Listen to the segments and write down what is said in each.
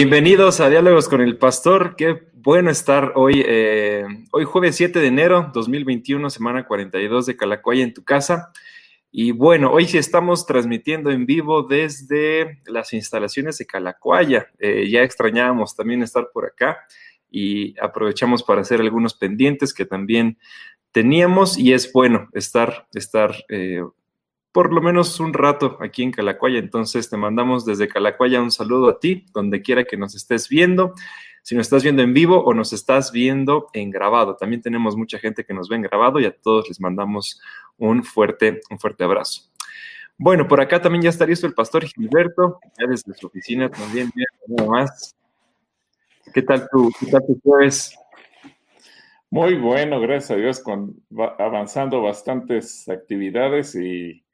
Bienvenidos a Diálogos con el Pastor. Qué bueno estar hoy, eh, hoy jueves 7 de enero 2021, semana 42 de Calacuaya en tu casa. Y bueno, hoy sí estamos transmitiendo en vivo desde las instalaciones de Calacuaya. Eh, ya extrañábamos también estar por acá y aprovechamos para hacer algunos pendientes que también teníamos y es bueno estar, estar eh, por lo menos un rato aquí en Calacuaya. Entonces te mandamos desde Calacuaya un saludo a ti, donde quiera que nos estés viendo. Si nos estás viendo en vivo o nos estás viendo en grabado. También tenemos mucha gente que nos ve en grabado y a todos les mandamos un fuerte, un fuerte abrazo. Bueno, por acá también ya está listo el pastor Gilberto, ya desde su oficina también, nada más. ¿Qué tal tu, qué tal tu jueves? Muy bueno, gracias a Dios, con, avanzando bastantes actividades y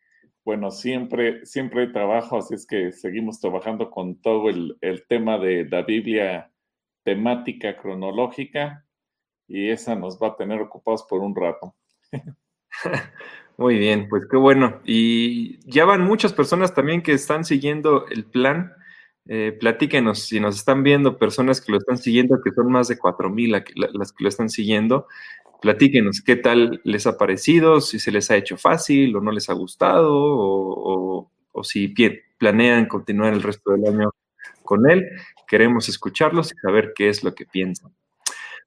bueno, siempre, siempre hay trabajo, así es que seguimos trabajando con todo el, tema de la Biblia temática cronológica y esa nos va a tener ocupados por un rato. Muy bien, pues qué bueno. Y ya van muchas personas también que están siguiendo el plan. Eh, platíquenos si nos están viendo personas que lo están siguiendo, que son más de 4.000 las que lo están siguiendo. Platíquenos qué tal les ha parecido, si se les ha hecho fácil o no les ha gustado, o, si planean continuar el resto del año con él. Queremos escucharlos y saber qué es lo que piensan.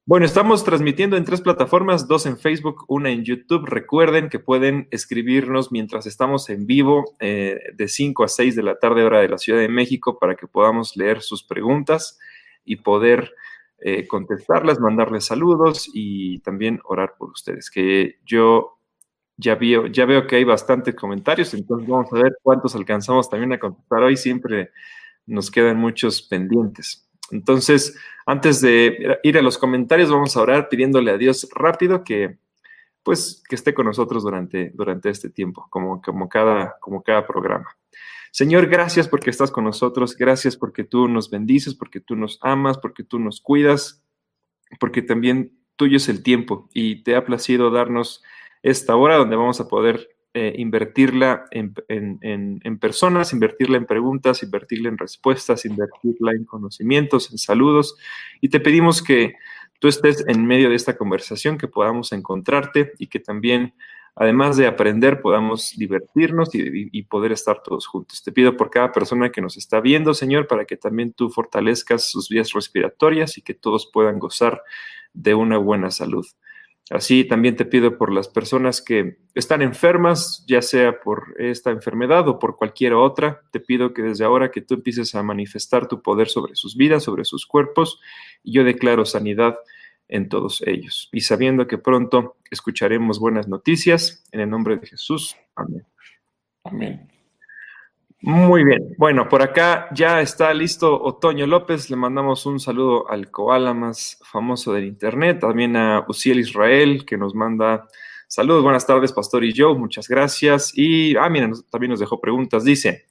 Bueno, estamos transmitiendo en tres plataformas, dos en Facebook, una en YouTube. Recuerden que pueden escribirnos mientras estamos en vivo eh, de 5 a 6 de la tarde hora de la Ciudad de México para que podamos leer sus preguntas y poder eh, contestarlas, mandarles saludos y también orar por ustedes, que yo ya veo, ya veo que hay bastantes comentarios, entonces vamos a ver cuántos alcanzamos también a contestar hoy, siempre nos quedan muchos pendientes. Entonces, antes de ir a los comentarios, vamos a orar pidiéndole a Dios rápido que pues que esté con nosotros durante, durante este tiempo, como, como, cada, como cada programa. Señor, gracias porque estás con nosotros, gracias porque tú nos bendices, porque tú nos amas, porque tú nos cuidas, porque también tuyo es el tiempo y te ha placido darnos esta hora donde vamos a poder eh, invertirla en, en, personas, invertirla en preguntas, invertirla en respuestas, invertirla en conocimientos, en saludos. Y te pedimos que tú estés en medio de esta conversación, que podamos encontrarte y que también además de aprender, podamos divertirnos y, poder estar todos juntos. Te pido por cada persona que nos está viendo, Señor, para que también tú fortalezcas sus vías respiratorias y que todos puedan gozar de una buena salud. Así también te pido por las personas que están enfermas, ya sea por esta enfermedad o por cualquier otra, te pido que desde ahora que tú empieces a manifestar tu poder sobre sus vidas, sobre sus cuerpos, yo declaro sanidad en todos ellos. Y sabiendo que pronto escucharemos buenas noticias, en el nombre de Jesús. Amén. Amén. Muy bien. Bueno, por acá ya está listo Otoño López. Le mandamos un saludo al koala más famoso del Internet. También a Uciel Israel, que nos manda saludos. Buenas tardes, Pastor y yo. Muchas gracias. Y, ah, mira, también nos dejó preguntas. Dice,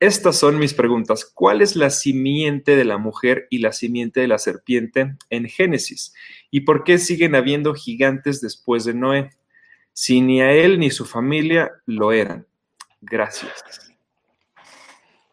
estas son mis preguntas. ¿Cuál es la simiente de la mujer y la simiente de la serpiente en Génesis? ¿Y por qué siguen habiendo gigantes después de Noé? Si ni a él ni su familia lo eran. Gracias.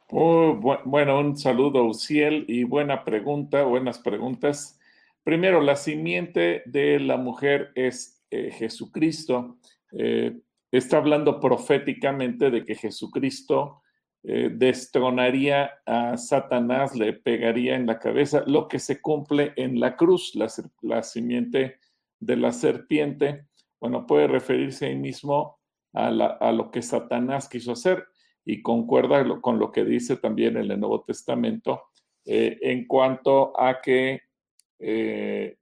Oh, bueno, un saludo, Uciel, y buena pregunta, buenas preguntas. Primero, la simiente de la mujer es eh, Jesucristo. Eh, está hablando proféticamente de que Jesucristo eh, destronaría a Satanás, le pegaría en la cabeza, lo que se cumple en la cruz, la, simiente de la serpiente. Bueno, puede referirse ahí mismo a, lo que Satanás quiso hacer y concuerda con lo que dice también en el Nuevo Testamento eh, en cuanto a que eh,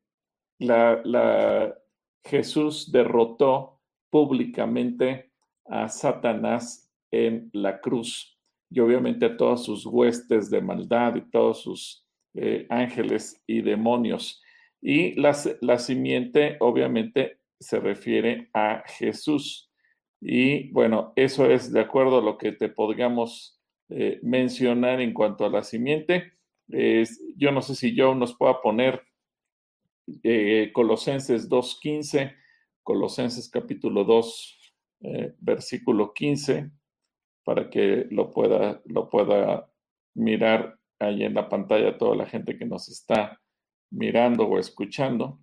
la, Jesús derrotó públicamente a Satanás en la cruz y obviamente a todas sus huestes de maldad y todos sus eh, ángeles y demonios. Y la, la, simiente obviamente se refiere a Jesús. Y bueno, eso es de acuerdo a lo que te podríamos eh, mencionar en cuanto a la simiente. yo no sé si yo nos pueda poner eh, Colosenses 2.15, Colosenses capítulo 2, versículo 15 para que lo pueda, lo pueda mirar ahí en la pantalla toda la gente que nos está mirando o escuchando.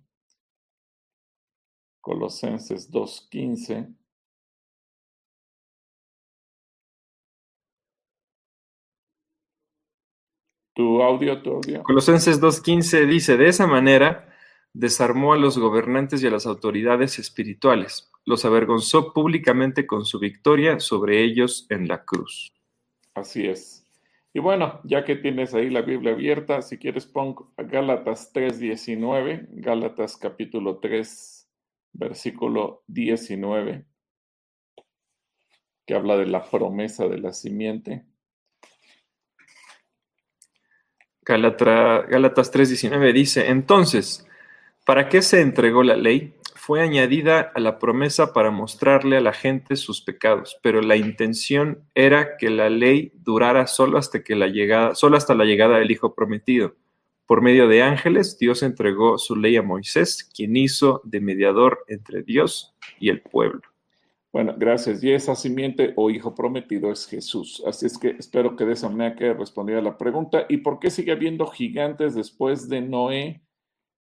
Colosenses 2.15. Tu audio, tu audio. Colosenses 2.15 dice, de esa manera desarmó a los gobernantes y a las autoridades espirituales, los avergonzó públicamente con su victoria sobre ellos en la cruz. Así es. Y bueno, ya que tienes ahí la Biblia abierta, si quieres pon Gálatas 3.19, Gálatas capítulo 3, versículo 19, que habla de la promesa de la simiente. Gálatas 3:19 dice, entonces, ¿para qué se entregó la ley? Fue añadida a la promesa para mostrarle a la gente sus pecados, pero la intención era que la ley durara solo hasta, que la llegada, solo hasta la llegada del Hijo prometido. Por medio de ángeles, Dios entregó su ley a Moisés, quien hizo de mediador entre Dios y el pueblo. Bueno, gracias. Y esa simiente o hijo prometido es Jesús. Así es que espero que de esa manera quede respondida la pregunta. ¿Y por qué sigue habiendo gigantes después de Noé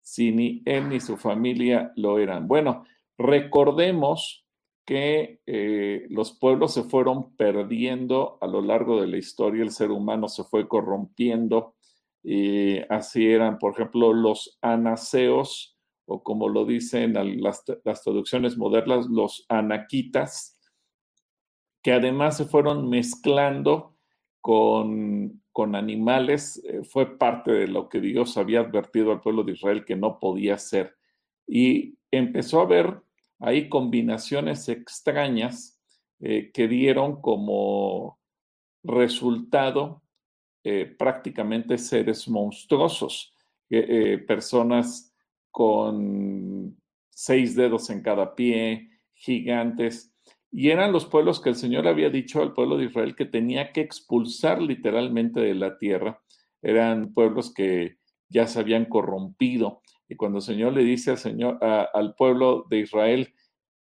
si ni él ni su familia lo eran? Bueno, recordemos que eh, los pueblos se fueron perdiendo a lo largo de la historia, el ser humano se fue corrompiendo. Y así eran, por ejemplo, los anaseos o como lo dicen las, traducciones modernas, los anaquitas, que además se fueron mezclando con, animales, eh, fue parte de lo que Dios había advertido al pueblo de Israel que no podía ser. Y empezó a haber ahí combinaciones extrañas eh, que dieron como resultado eh, prácticamente seres monstruosos, personas con seis dedos en cada pie, gigantes. Y eran los pueblos que el Señor había dicho al pueblo de Israel que tenía que expulsar literalmente de la tierra. Eran pueblos que ya se habían corrompido. Y cuando el Señor le dice al, Señor, al pueblo de Israel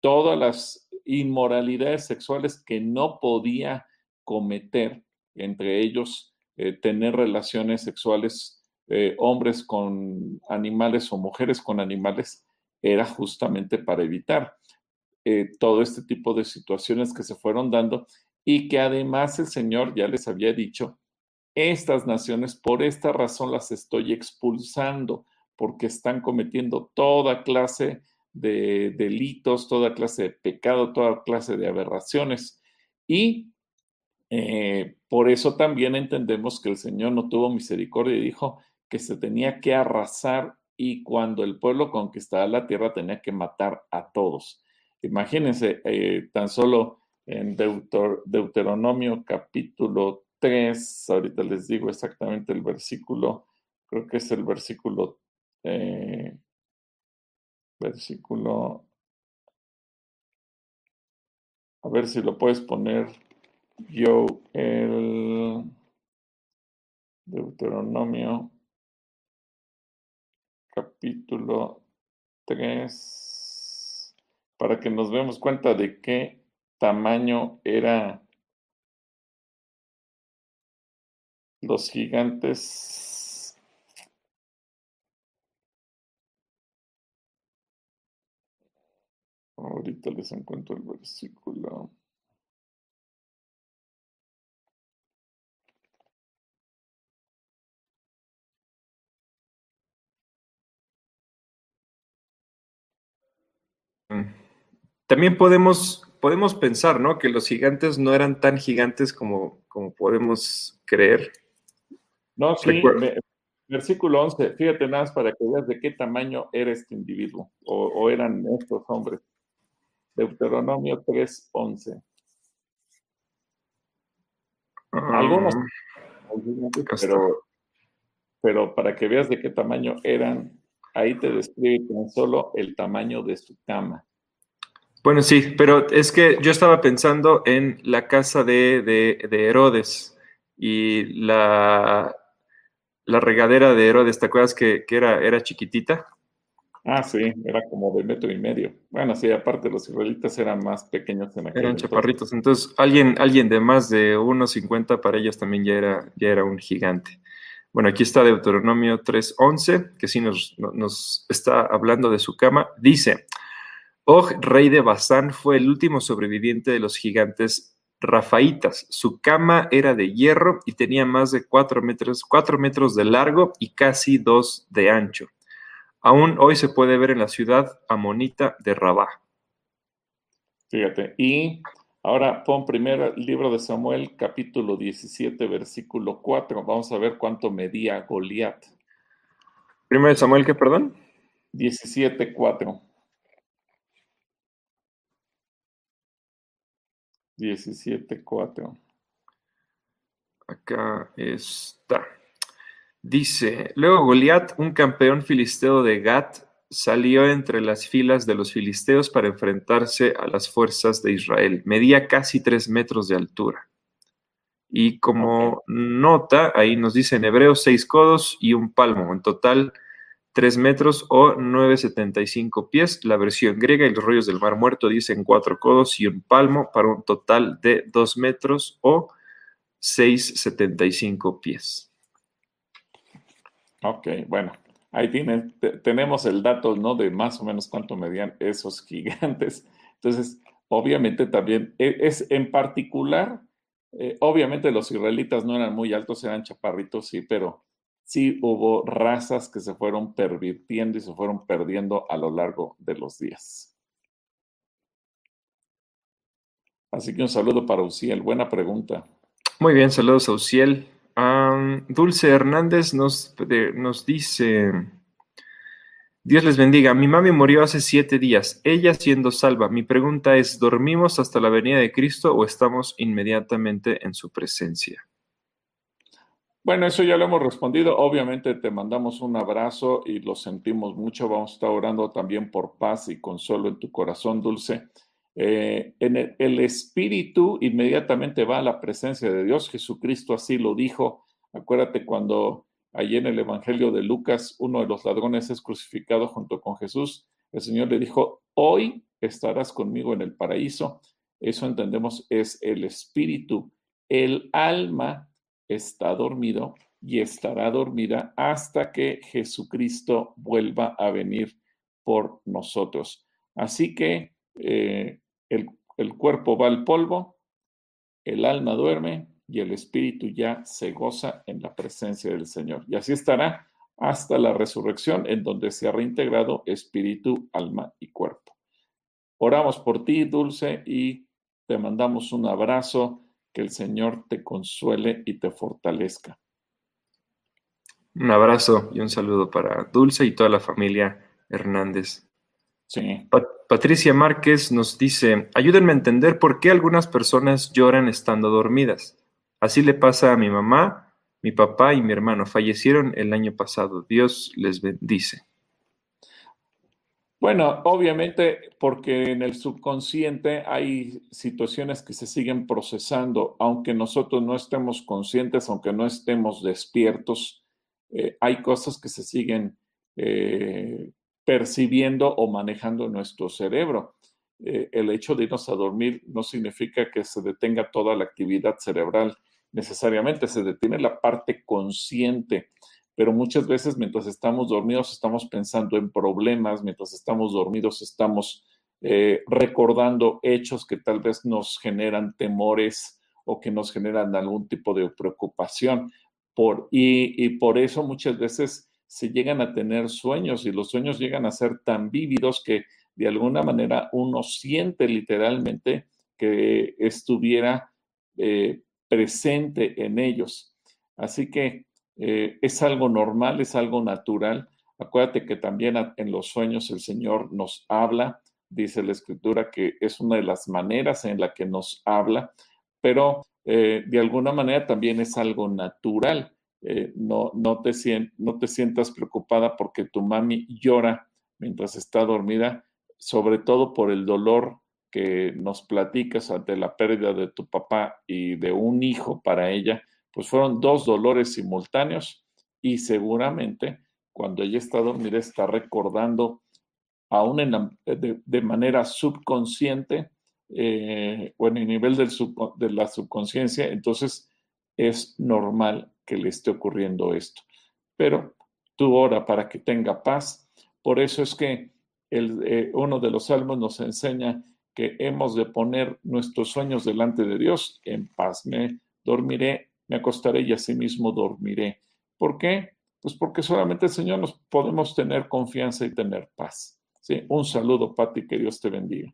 todas las inmoralidades sexuales que no podía cometer, entre ellos eh, tener relaciones sexuales eh, hombres con animales o mujeres con animales era justamente para evitar eh, todo este tipo de situaciones que se fueron dando y que además el Señor ya les había dicho, estas naciones por esta razón las estoy expulsando porque están cometiendo toda clase de delitos, toda clase de pecado, toda clase de aberraciones. Y eh, por eso también entendemos que el Señor no tuvo misericordia y dijo, que se tenía que arrasar y cuando el pueblo conquistaba la tierra tenía que matar a todos. Imagínense, eh, tan solo en Deuteronomio capítulo 3, ahorita les digo exactamente el versículo, creo que es el versículo, eh, versículo, a ver si lo puedes poner yo, el Deuteronomio capítulo 3, para que nos demos cuenta de qué tamaño era los gigantes. Ahorita les encuentro el versículo. También podemos, podemos pensar, ¿no? Que los gigantes no eran tan gigantes como, como podemos creer. No, sí, versículo 11, fíjate nada más para que veas de qué tamaño era este individuo, o, eran estos hombres. Deuteronomio 3, 11. Ah, Algunos, pero, pero para que veas de qué tamaño eran, ahí te describe tan solo el tamaño de su cama. Bueno, sí, pero es que yo estaba pensando en la casa de, Herodes y la, la, regadera de Herodes, ¿te acuerdas que, era, era chiquitita? Ah, sí, era como de metro y medio. Bueno, sí, aparte los israelitas eran más pequeños en aquel Eran chaparritos, entonces alguien, alguien de más de 1,50 para ellos también ya era, ya era un gigante. Bueno, aquí está Deuteronomio 3.11, que sí nos, nos está hablando de su cama. Dice, Og, rey de Basán, fue el último sobreviviente de los gigantes rafaitas. Su cama era de hierro y tenía más de cuatro metros, cuatro metros de largo y casi dos de ancho. Aún hoy se puede ver en la ciudad amonita de Rabá. Fíjate, y ahora pon primero el libro de Samuel, capítulo 17, versículo 4. Vamos a ver cuánto medía Goliat. Primero de Samuel, ¿qué, perdón? 17, 4. 17.4. Acá está. Dice, luego Goliat, un campeón filisteo de Gat, salió entre las filas de los filisteos para enfrentarse a las fuerzas de Israel. Medía casi tres metros de altura. Y como nota, ahí nos dice en hebreo seis codos y un palmo. En total, 3 metros o 9,75 pies. La versión griega y los rollos del Mar Muerto dicen 4 codos y un palmo para un total de 2 metros o 6,75 pies. Ok, bueno, ahí tenemos el dato, ¿no? De más o menos cuánto medían esos gigantes. Entonces, obviamente también e, es, en particular, eh, obviamente los israelitas no eran muy altos, eran chaparritos, sí, pero sí hubo razas que se fueron pervirtiendo y se fueron perdiendo a lo largo de los días. Así que un saludo para Uciel, buena pregunta. Muy bien, saludos a Uciel. Dulce Hernández nos, nos dice, Dios les bendiga, mi mami murió hace siete días, ella siendo salva. Mi pregunta es, ¿dormimos hasta la venida de Cristo o estamos inmediatamente en su presencia? Bueno, eso ya lo hemos respondido. Obviamente te mandamos un abrazo y lo sentimos mucho. Vamos a estar orando también por paz y consuelo en tu corazón, Dulce. Eh, en el, espíritu inmediatamente va a la presencia de Dios. Jesucristo así lo dijo. Acuérdate cuando allí en el Evangelio de Lucas uno de los ladrones es crucificado junto con Jesús. El Señor le dijo, hoy estarás conmigo en el paraíso. Eso entendemos es el espíritu. El alma está dormido y estará dormida hasta que Jesucristo vuelva a venir por nosotros. Así que eh, el, el cuerpo va al polvo, el alma duerme y el espíritu ya se goza en la presencia del Señor. Y así estará hasta la resurrección en donde se ha reintegrado espíritu, alma y cuerpo. Oramos por ti, Dulce, y te mandamos un abrazo que el Señor te consuele y te fortalezca. Un abrazo y un saludo para Dulce y toda la familia Hernández. Sí. Patricia Márquez nos dice, ayúdenme a entender por qué algunas personas lloran estando dormidas. Así le pasa a mi mamá, mi papá y mi hermano. Fallecieron el año pasado. Dios les bendice. Bueno, obviamente porque en el subconsciente hay situaciones que se siguen procesando, aunque nosotros no estemos conscientes, aunque no estemos despiertos, eh, hay cosas que se siguen eh, percibiendo o manejando en nuestro cerebro. Eh, el hecho de irnos a dormir no significa que se detenga toda la actividad cerebral necesariamente, se detiene la parte consciente pero muchas veces mientras estamos dormidos estamos pensando en problemas, mientras estamos dormidos estamos eh, recordando hechos que tal vez nos generan temores o que nos generan algún tipo de preocupación. Por, y, y por eso muchas veces se llegan a tener sueños y los sueños llegan a ser tan vívidos que de alguna manera uno siente literalmente que estuviera eh, presente en ellos. Así que eh, es algo normal, es algo natural. Acuérdate que también en los sueños el Señor nos habla, dice la Escritura que es una de las maneras en la que nos habla, pero eh, de alguna manera también es algo natural. Eh, no, no, te no te sientas preocupada porque tu mami llora mientras está dormida, sobre todo por el dolor que nos platicas ante la pérdida de tu papá y de un hijo para ella, pues fueron dos dolores simultáneos y seguramente cuando ella está dormida está recordando aún en de, manera subconsciente eh, o en el nivel de la subconsciencia, entonces es normal que le esté ocurriendo esto. Pero tú ora para que tenga paz. Por eso es que eh, uno de los salmos nos enseña que hemos de poner nuestros sueños delante de Dios. En paz me dormiré, me acostaré y asimismo dormiré. ¿Por qué? Pues porque solamente el Señor nos podemos tener confianza y tener paz. ¿Sí? Un saludo, Pati, que Dios te bendiga.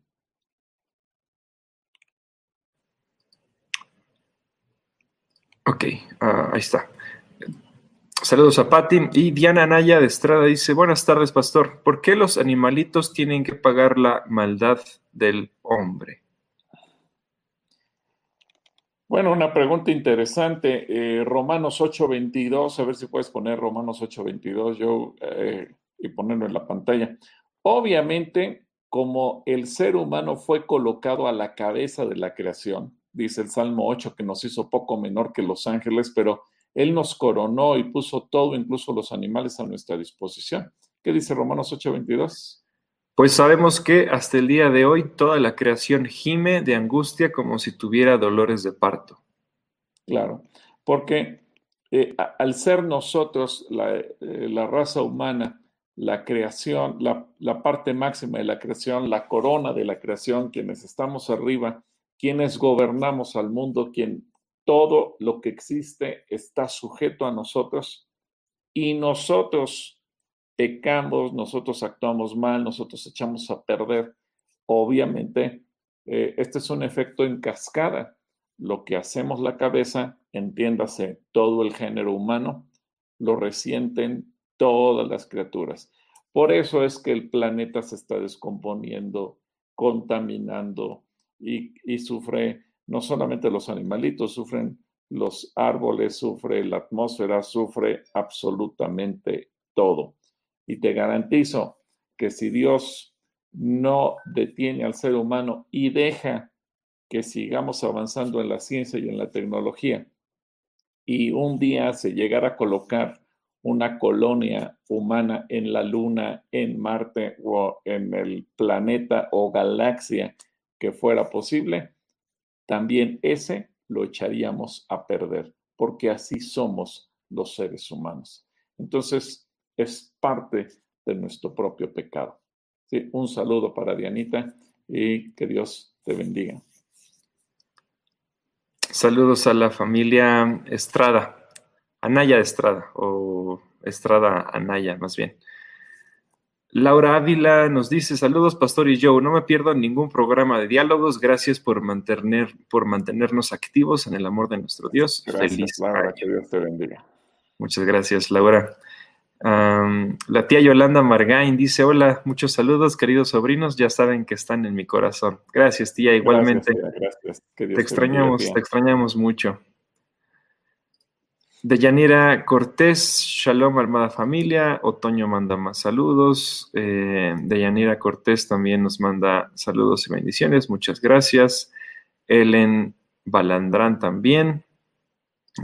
Ok, ah, ahí está. Saludos a Patti. Y Diana Naya de Estrada dice, buenas tardes, pastor. ¿Por qué los animalitos tienen que pagar la maldad del hombre? Bueno, una pregunta interesante. Eh, Romanos 8:22, a ver si puedes poner Romanos 8:22 yo eh, y ponerlo en la pantalla. Obviamente, como el ser humano fue colocado a la cabeza de la creación, dice el Salmo 8 que nos hizo poco menor que los ángeles, pero él nos coronó y puso todo, incluso los animales, a nuestra disposición. ¿Qué dice Romanos 8:22? Pues sabemos que hasta el día de hoy toda la creación gime de angustia como si tuviera dolores de parto. Claro, porque eh, al ser nosotros la, eh, la, raza humana, la creación, la, la parte máxima de la creación, la corona de la creación, quienes estamos arriba, quienes gobernamos al mundo, quien todo lo que existe está sujeto a nosotros y nosotros pecamos, nosotros actuamos mal, nosotros echamos a perder. Obviamente, eh, este es un efecto en cascada. Lo que hacemos la cabeza, entiéndase todo el género humano, lo resienten todas las criaturas. Por eso es que el planeta se está descomponiendo, contaminando y, y sufre no solamente los animalitos, sufren los árboles, sufre la atmósfera, sufre absolutamente todo. Y te garantizo que si Dios no detiene al ser humano y deja que sigamos avanzando en la ciencia y en la tecnología, y un día se llegara a colocar una colonia humana en la Luna, en Marte o en el planeta o galaxia que fuera posible, también ese lo echaríamos a perder, porque así somos los seres humanos. Entonces, es parte de nuestro propio pecado. Sí, un saludo para Dianita y que Dios te bendiga. Saludos a la familia Estrada, Anaya Estrada, o Estrada Anaya, más bien. Laura Ávila nos dice, saludos Pastor y Joe, no me pierdo ningún programa de diálogos, gracias por, mantener, por mantenernos activos en el amor de nuestro Dios. Gracias, Feliz Laura, que Dios te bendiga. Muchas gracias, Laura. La tía Yolanda Margain dice, hola, muchos saludos, queridos sobrinos, ya saben que están en mi corazón. Gracias, tía, igualmente. Gracias, te extrañamos, te extrañamos mucho. De Yanira Cortés, Shalom Armada Familia, Otoño manda más saludos. Eh, de Yanira Cortés también nos manda saludos y bendiciones, muchas gracias. Ellen Balandrán también.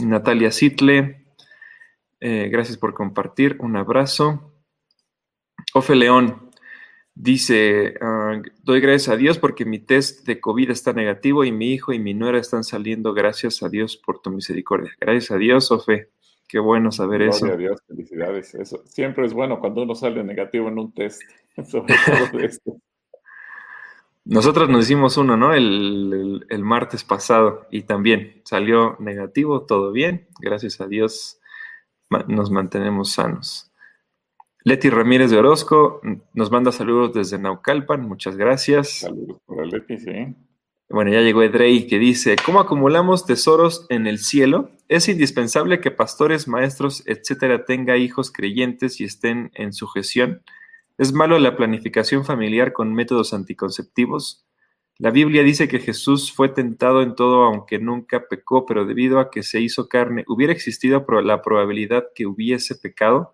Natalia Sitle, eh, gracias por compartir, un abrazo. Ofe León, Dice, ah, doy gracias a Dios porque mi test de COVID está negativo y mi hijo y mi nuera están saliendo. Gracias a Dios por tu misericordia. Gracias a Dios, Ofe. Qué bueno saber eso. Gracias a Dios, felicidades. Eso siempre es bueno cuando uno sale negativo en un test, sobre todo esto. Nosotros nos hicimos uno, ¿no? El, el, martes pasado y también salió negativo, todo bien. Gracias a Dios nos mantenemos sanos. Leti Ramírez de Orozco nos manda saludos desde Naucalpan, muchas gracias. Saludos para Leti, sí. Bueno, ya llegó Edrey que dice, ¿cómo acumulamos tesoros en el cielo? Es indispensable que pastores, maestros, etcétera, tenga hijos creyentes y estén en sujeción. ¿Es malo la planificación familiar con métodos anticonceptivos? La Biblia dice que Jesús fue tentado en todo aunque nunca pecó, pero debido a que se hizo carne, ¿hubiera existido la probabilidad que hubiese pecado?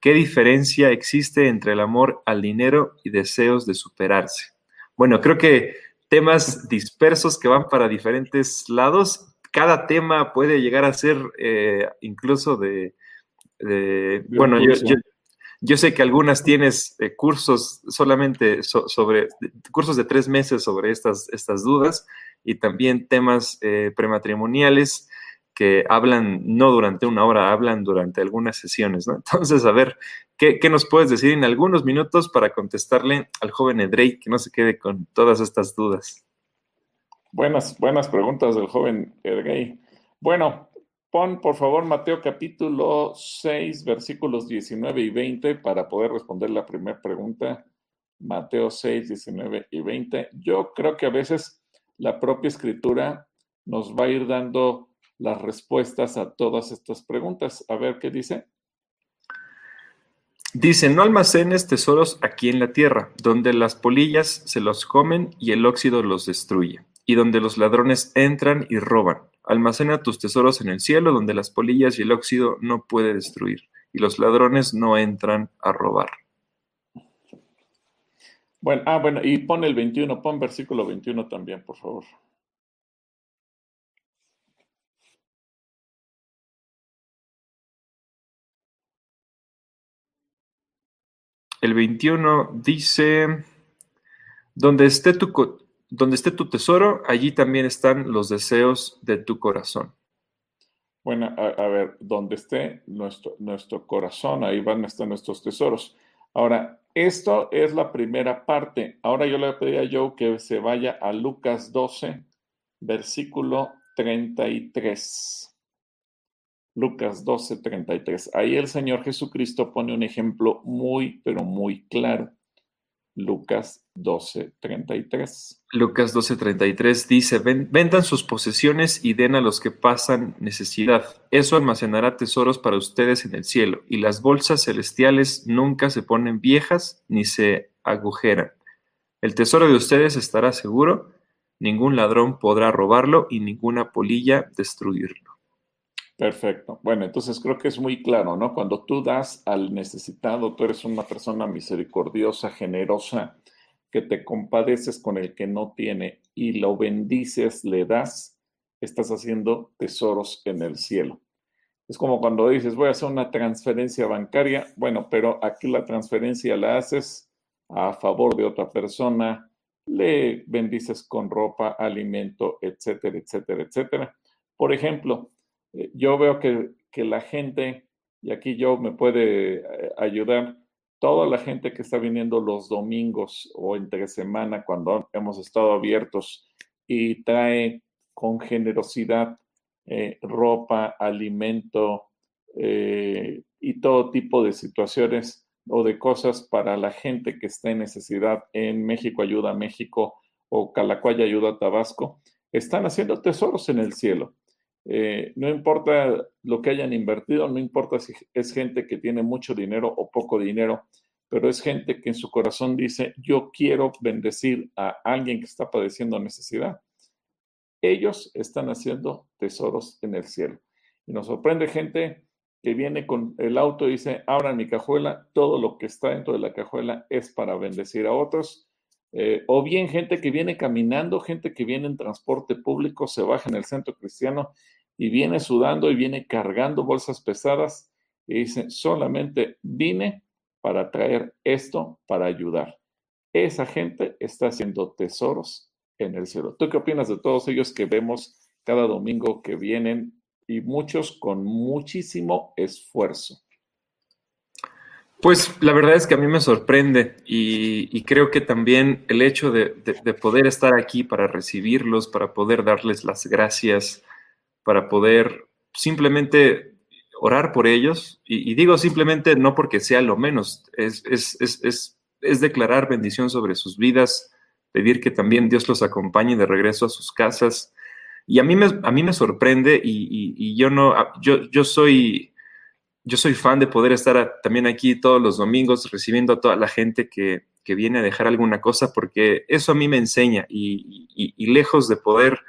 ¿Qué diferencia existe entre el amor al dinero y deseos de superarse? Bueno, creo que temas dispersos que van para diferentes lados. Cada tema puede llegar a ser eh, incluso de, bueno, yo, sé que algunas tienes eh, cursos solamente sobre, cursos de tres meses sobre estas, estas dudas y también temas eh, prematrimoniales que hablan no durante una hora, hablan durante algunas sesiones, ¿no? Entonces, a ver, ¿qué, nos puedes decir en algunos minutos para contestarle al joven Edrey que no se quede con todas estas dudas? Buenas, buenas preguntas del joven Edrey. Bueno, pon por favor Mateo capítulo 6, versículos 19 y 20 para poder responder la primera pregunta. Mateo 6, 19 y 20. Yo creo que a veces la propia escritura nos va a ir dando las respuestas a todas estas preguntas. A ver qué dice. Dice, no almacenes tesoros aquí en la tierra, donde las polillas se los comen y el óxido los destruye, y donde los ladrones entran y roban. Almacena tus tesoros en el cielo, donde las polillas y el óxido no puede destruir, y los ladrones no entran a robar. Bueno, ah, bueno, y pon el 21, pon versículo 21 también, por favor. El 21 dice, donde esté tu, donde esté tu tesoro, allí también están los deseos de tu corazón. Bueno, a, ver, donde esté nuestro, nuestro corazón, ahí van a estar nuestros tesoros. Ahora, esto es la primera parte. Ahora yo le pedí a Joe que se vaya a Lucas 12, versículo 33. Lucas 12, 33. Ahí el Señor Jesucristo pone un ejemplo muy, pero muy claro. Lucas 12, 33. Lucas 12, 33 dice, vendan sus posesiones y den a los que pasan necesidad. Eso almacenará tesoros para ustedes en el cielo, y las bolsas celestiales nunca se ponen viejas ni se agujeran. El tesoro de ustedes estará seguro, ningún ladrón podrá robarlo y ninguna polilla destruirlo. Perfecto. Bueno, entonces creo que es muy claro, ¿no? Cuando tú das al necesitado, tú eres una persona misericordiosa, generosa, que te compadeces con el que no tiene y lo bendices, le das, estás haciendo tesoros en el cielo. Es como cuando dices, voy a hacer una transferencia bancaria, bueno, pero aquí la transferencia la haces a favor de otra persona, le bendices con ropa, alimento, etcétera, etcétera, etcétera. Por ejemplo, eh, yo veo que, la gente, y aquí yo me puede eh, ayudar, toda la gente que está viniendo los domingos o entre semana cuando hemos estado abiertos y trae con generosidad eh, ropa, alimento y todo tipo de situaciones o de cosas para la gente que está en necesidad en México Ayuda a México o Calacuaya Ayuda a Tabasco, están haciendo tesoros en el cielo. Eh, no importa lo que hayan invertido, no importa si es gente que tiene mucho dinero o poco dinero, pero es gente que en su corazón dice, yo quiero bendecir a alguien que está padeciendo necesidad. Ellos están haciendo tesoros en el cielo. Y nos sorprende gente que viene con el auto y dice, abran mi cajuela, todo lo que está dentro de la cajuela es para bendecir a otros. Eh, o bien gente que viene caminando, gente que viene en transporte público, se baja en el centro cristiano y viene sudando y viene cargando bolsas pesadas y dice, solamente vine para traer esto para ayudar. Esa gente está haciendo tesoros en el cielo. ¿Tú qué opinas de todos ellos que vemos cada domingo que vienen y muchos con muchísimo esfuerzo? Pues la verdad es que a mí me sorprende y, creo que también el hecho de, poder estar aquí para recibirlos, para poder darles las gracias, para poder simplemente orar por ellos, y, digo simplemente no porque sea lo menos, es, declarar bendición sobre sus vidas, pedir que también Dios los acompañe de regreso a sus casas. Y a mí me, a mí me sorprende y, yo no, yo, yo soy, yo soy fan de poder estar también aquí todos los domingos recibiendo a toda la gente que, viene a dejar alguna cosa, porque eso a mí me enseña y lejos de poder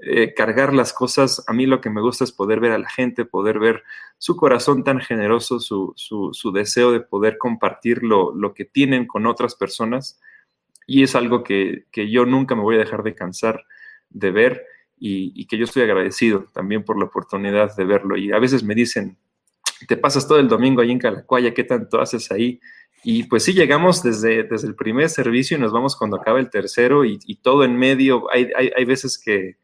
eh, cargar las cosas, a mí lo que me gusta es poder ver a la gente, poder ver su corazón tan generoso, su, su, deseo de poder compartir lo, lo, que tienen con otras personas. Y es algo que, que, yo nunca me voy a dejar de cansar de ver y, que yo estoy agradecido también por la oportunidad de verlo. Y a veces me dicen, te pasas todo el domingo ahí en Calacuaya, ¿qué tanto haces ahí? Y pues sí, llegamos desde, desde el primer servicio y nos vamos cuando acaba el tercero y, y todo en medio. Hay, hay, hay veces que,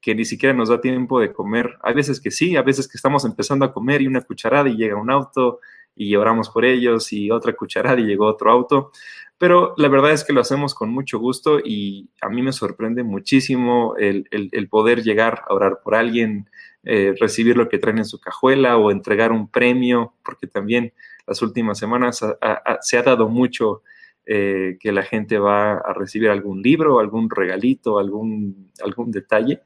que ni siquiera nos da tiempo de comer. Hay veces que sí, a veces que estamos empezando a comer y una cucharada y llega un auto y oramos por ellos y otra cucharada y llegó otro auto. Pero la verdad es que lo hacemos con mucho gusto y a mí me sorprende muchísimo el, poder llegar a orar por alguien, eh, recibir lo que traen en su cajuela o entregar un premio, porque también las últimas semanas se ha dado mucho eh, que la gente va a recibir algún libro, algún regalito, algún, algún detalle.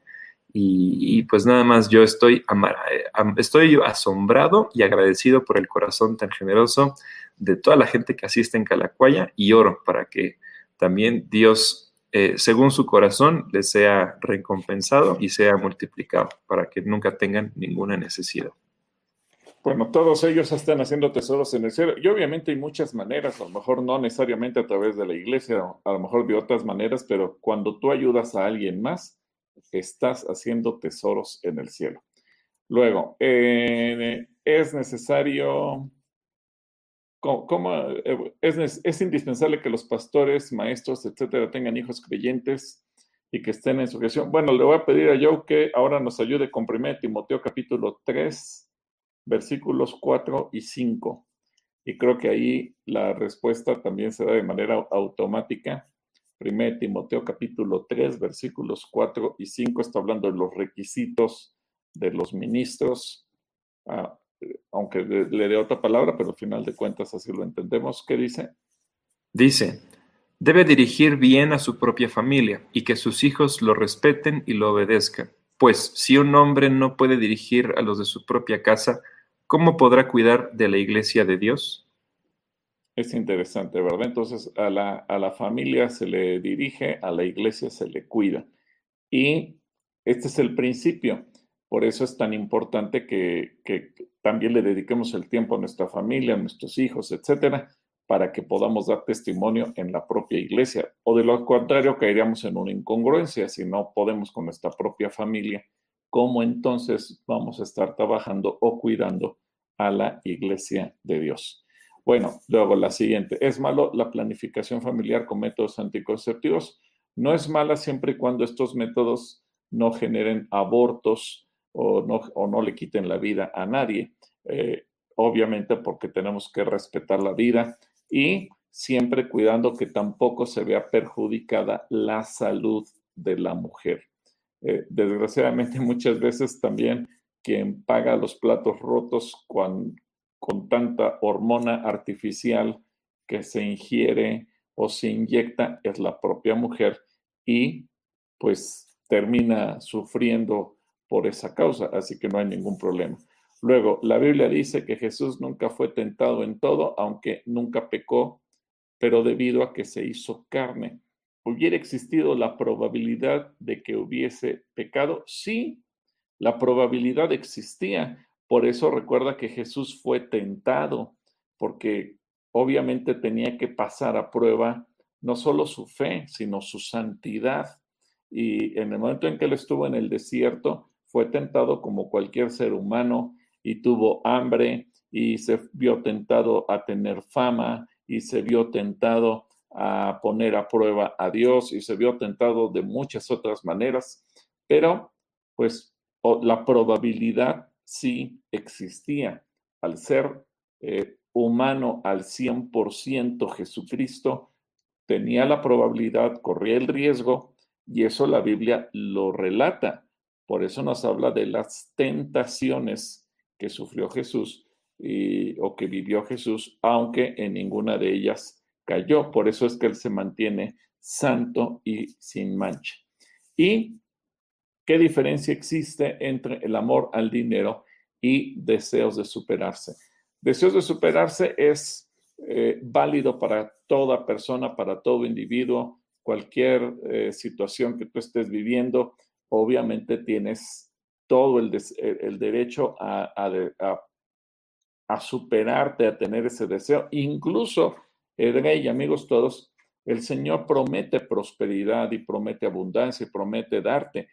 Y, pues nada más yo estoy, eh, estoy asombrado y agradecido por el corazón tan generoso de toda la gente que asiste en Calacuaya y oro para que también Dios, eh, según su corazón, les sea recompensado y sea multiplicado para que nunca tengan ninguna necesidad. Bueno, todos ellos están haciendo tesoros en el cielo y obviamente hay muchas maneras, a lo mejor no necesariamente a través de la iglesia, a lo mejor de otras maneras, pero cuando tú ayudas a alguien más, estás haciendo tesoros en el cielo. Luego, eh, es necesario, ¿cómo, eh, es, indispensable que los pastores, maestros, etcétera, tengan hijos creyentes y que estén en su creación? Bueno, le voy a pedir a Joe que ahora nos ayude con 1 Timoteo capítulo 3, versículos 4 y 5. Y creo que ahí la respuesta también se da de manera automática 1 Timoteo capítulo 3, versículos 4 y 5 está hablando de los requisitos de los ministros, ah, aunque le, dé otra palabra, pero al final de cuentas así lo entendemos. ¿Qué dice? Dice, debe dirigir bien a su propia familia y que sus hijos lo respeten y lo obedezcan. Pues si un hombre no puede dirigir a los de su propia casa, ¿cómo podrá cuidar de la iglesia de Dios? Es interesante, ¿verdad? Entonces a la, a la familia se le dirige, a la iglesia se le cuida. Y este es el principio. Por eso es tan importante que, también le dediquemos el tiempo a nuestra familia, a nuestros hijos, etcétera, para que podamos dar testimonio en la propia iglesia. O de lo contrario, caeríamos en una incongruencia. Si no podemos con nuestra propia familia, ¿cómo entonces vamos a estar trabajando o cuidando a la iglesia de Dios? Bueno, luego la siguiente. ¿Es malo la planificación familiar con métodos anticonceptivos? No es mala siempre y cuando estos métodos no generen abortos o no, o no le quiten la vida a nadie. Eh, obviamente porque tenemos que respetar la vida y siempre cuidando que tampoco se vea perjudicada la salud de la mujer. Eh, desgraciadamente muchas veces también quien paga los platos rotos cuando, con tanta hormona artificial que se ingiere o se inyecta es la propia mujer y pues termina sufriendo por esa causa, así que no hay ningún problema. Luego, la Biblia dice que Jesús nunca fue tentado en todo, aunque nunca pecó, pero debido a que se hizo carne. ¿Hubiera existido la probabilidad de que hubiese pecado? Sí, la probabilidad existía, por eso recuerda que Jesús fue tentado, porque obviamente tenía que pasar a prueba no solo su fe, sino su santidad. Y en el momento en que él estuvo en el desierto, fue tentado como cualquier ser humano y tuvo hambre y se vio tentado a tener fama y se vio tentado a poner a prueba a Dios y se vio tentado de muchas otras maneras, pero pues la probabilidad sí existía. Al ser eh, humano al 100% Jesucristo, tenía la probabilidad, corría el riesgo, y eso la Biblia lo relata. Por eso nos habla de las tentaciones que sufrió Jesús o que vivió Jesús, aunque en ninguna de ellas cayó. Por eso es que Él se mantiene santo y sin mancha. Y ¿Qué diferencia existe entre el amor al dinero y deseos de superarse? Deseos de superarse es eh, válido para toda persona, para todo individuo, cualquier eh, situación que tú estés viviendo. Obviamente tienes todo el, derecho a, superarte, a tener ese deseo. Incluso, Edrey y amigos todos, el Señor promete prosperidad y promete abundancia y promete darte.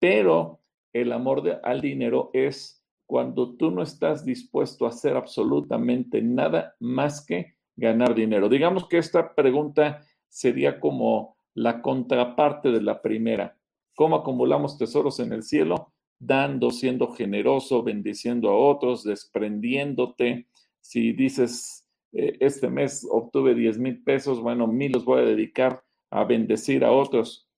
Pero el amor al dinero es cuando tú no estás dispuesto a hacer absolutamente nada más que ganar dinero. Digamos que esta pregunta sería como la contraparte de la primera. ¿Cómo acumulamos tesoros en el cielo? Dando, siendo generoso, bendiciendo a otros, desprendiéndote. Si dices, eh, este mes obtuve 10 mil pesos, bueno, mil los voy a dedicar a bendecir a otros.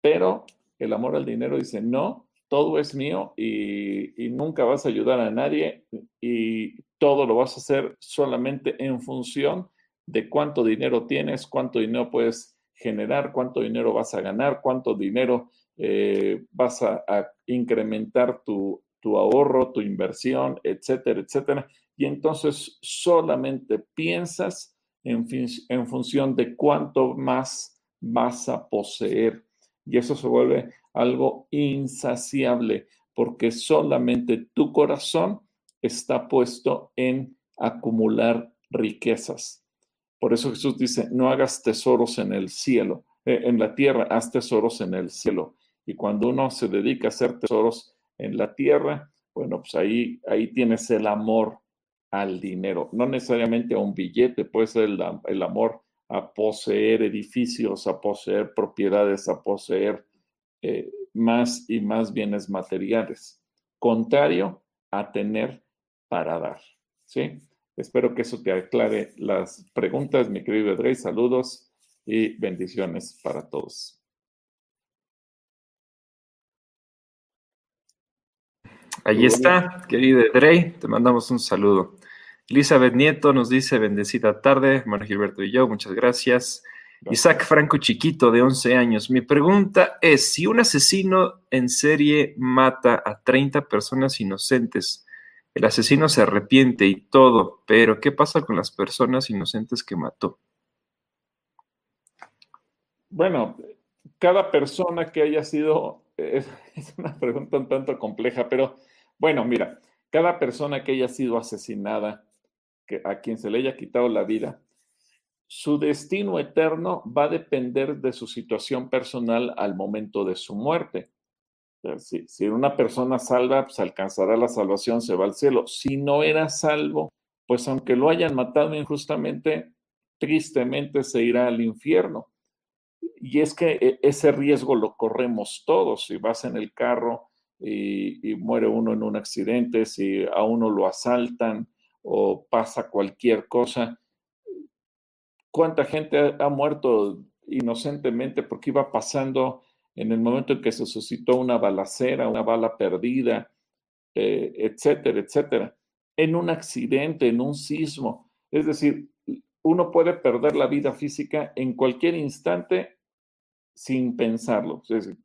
Pero el amor al dinero dice, no, todo es mío y, y, nunca vas a ayudar a nadie y todo lo vas a hacer solamente en función de cuánto dinero tienes, cuánto dinero puedes generar, cuánto dinero vas a ganar, cuánto dinero eh, vas a, incrementar tu, tu, ahorro, tu inversión, etcétera, etcétera. Y entonces solamente piensas en, en función de cuánto más vas a poseer. Y eso se vuelve algo insaciable porque solamente tu corazón está puesto en acumular riquezas. Por eso Jesús dice, no hagas tesoros en el cielo, eh, en la tierra, haz tesoros en el cielo. Y cuando uno se dedica a hacer tesoros en la tierra, bueno, pues ahí, ahí tienes el amor al dinero, no necesariamente a un billete, puede ser el, el amor a poseer edificios, a poseer propiedades, a poseer eh, más y más bienes materiales, contrario a tener para dar. ¿Sí? Espero que eso te aclare las preguntas, mi querido Edrey. Saludos y bendiciones para todos. Allí está, querido Edrey, te mandamos un saludo. Elizabeth Nieto nos dice bendecida tarde, hermano Gilberto y yo, muchas gracias. Isaac Franco Chiquito, de 11 años. Mi pregunta es, si un asesino en serie mata a 30 personas inocentes, el asesino se arrepiente y todo, pero ¿qué pasa con las personas inocentes que mató? Bueno, cada persona que haya sido, es, una pregunta un tanto compleja, pero bueno, mira, cada persona que haya sido asesinada, que, a quien se le haya quitado la vida, su destino eterno va a depender de su situación personal al momento de su muerte. Si, una persona salva, pues alcanzará la salvación, se va al cielo. Si no era salvo, pues aunque lo hayan matado injustamente, tristemente se irá al infierno. Y es que e, ese riesgo lo corremos todos. Si vas en el carro y, muere uno en un accidente, si a uno lo asaltan o pasa cualquier cosa, ¿cuánta gente ha muerto inocentemente porque iba pasando en el momento en que se suscitó una balacera, una bala perdida, eh, etcétera, etcétera, en un accidente, en un sismo. Es decir, uno puede perder la vida física en cualquier instante sin pensarlo. Es decir,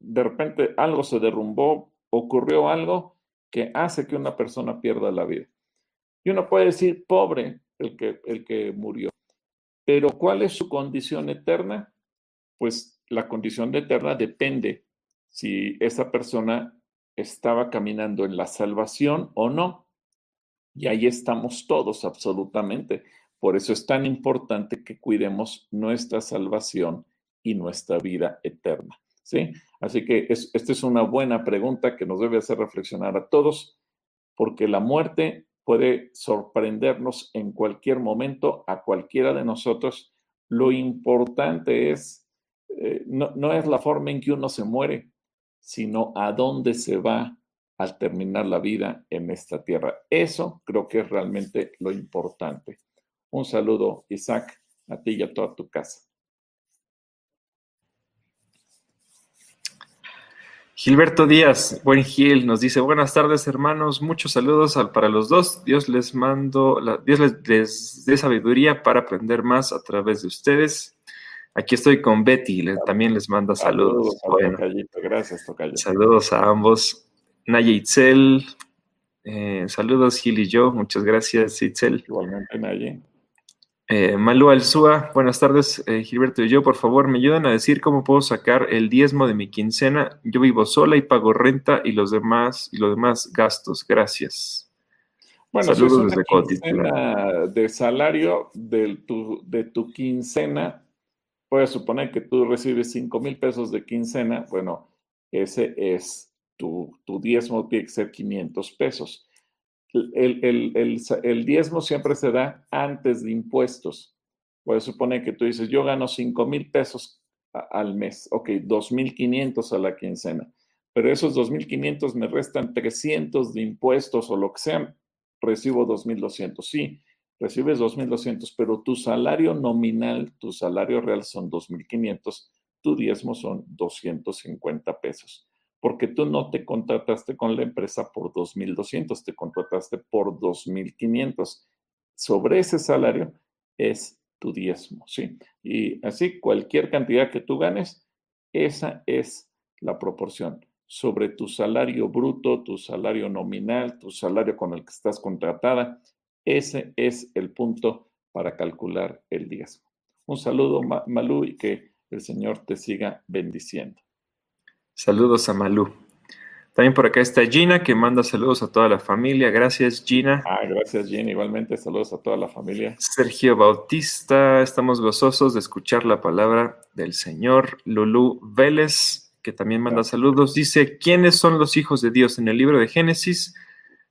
de repente algo se derrumbó, ocurrió algo que hace que una persona pierda la vida. Y uno puede decir, pobre el que, el que murió. Pero ¿cuál es su condición eterna? Pues la condición de eterna depende si esa persona estaba caminando en la salvación o no. Y ahí estamos todos absolutamente. Por eso es tan importante que cuidemos nuestra salvación y nuestra vida eterna. ¿Sí? Así que esta es una buena pregunta que nos debe hacer reflexionar a todos, porque la muerte puede sorprendernos en cualquier momento a cualquiera de nosotros. Lo importante es eh, no, es la forma en que uno se muere, sino a dónde se va al terminar la vida en esta tierra. Eso creo que es realmente lo importante. Un saludo, Isaac, a ti y a toda tu casa. Gilberto Díaz, buen Gil, nos dice, buenas tardes hermanos, muchos saludos para los dos. Dios les mando, Dios les dé sabiduría para aprender más a través de ustedes. Aquí estoy con Betty, también les manda saludos. Gracias, Saludos a ambos. Naya Itzel, eh, saludos Gil y yo, muchas gracias Itzel. Igualmente Naya. Eh, Malu Alzúa, buenas tardes eh, Gilberto y yo, por favor me ayudan a decir cómo puedo sacar el diezmo de mi quincena. Yo vivo sola y pago renta y los demás y los demás gastos. Gracias. Bueno, Saludos si es una de salario de tu, de tu quincena, puedes suponer que tú recibes 5 mil pesos de quincena, bueno, ese es tu, tu diezmo, tiene que ser 500 pesos. El, el, el, diezmo siempre se da antes de impuestos. Puedes suponer que tú dices, yo gano 5 mil pesos al mes. Ok, 2.500 a la quincena. Pero esos 2.500 me restan 300 de impuestos o lo que sea. Recibo 2.200. Sí, recibes 2.200, pero tu salario nominal, tu salario real son 2.500, tu diezmo son 250 pesos. Porque tú no te contrataste con la empresa por 2.200, te contrataste por 2.500. Sobre ese salario es tu diezmo, ¿sí? Y así cualquier cantidad que tú ganes, esa es la proporción sobre tu salario bruto, tu salario nominal, tu salario con el que estás contratada. Ese es el punto para calcular el diezmo. Un saludo, Malú, y que el Señor te siga bendiciendo. Saludos a Malú. También por acá está Gina, que manda saludos a toda la familia. Gracias, Gina. Ah, gracias, Gina. Igualmente, saludos a toda la familia. Sergio Bautista, estamos gozosos de escuchar la palabra del Señor. Lulú Vélez, que también manda saludos, dice, ¿quiénes son los hijos de Dios? En el libro de Génesis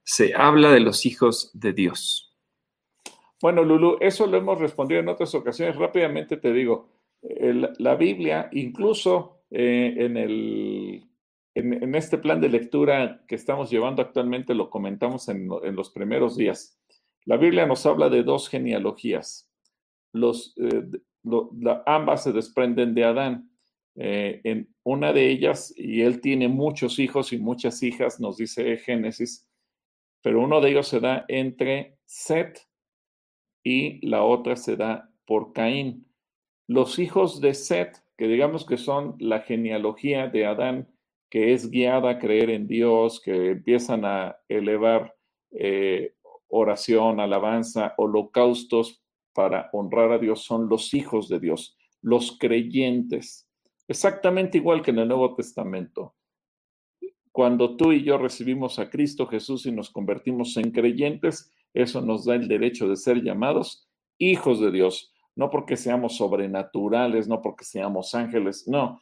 se habla de los hijos de Dios. Bueno, Lulú, eso lo hemos respondido en otras ocasiones. Rápidamente te digo, la Biblia, incluso eh, en el en, este plan de lectura que estamos llevando actualmente, lo comentamos en, los primeros días. La Biblia nos habla de dos genealogías. Los, eh, ambas se desprenden de Adán. Eh, en una de ellas, y él tiene muchos hijos y muchas hijas, nos dice Génesis, pero uno de ellos se da entre Set y la otra se da por Caín. Los hijos de Set, que digamos que son la genealogía de Adán, que es guiada a creer en Dios, que empiezan a elevar eh, oración, alabanza, holocaustos para honrar a Dios, son los hijos de Dios, los creyentes. Exactamente igual que en el Nuevo Testamento. Cuando tú y yo recibimos a Cristo Jesús y nos convertimos en creyentes, eso nos da el derecho de ser llamados hijos de Dios, no porque seamos sobrenaturales, no porque seamos ángeles, no,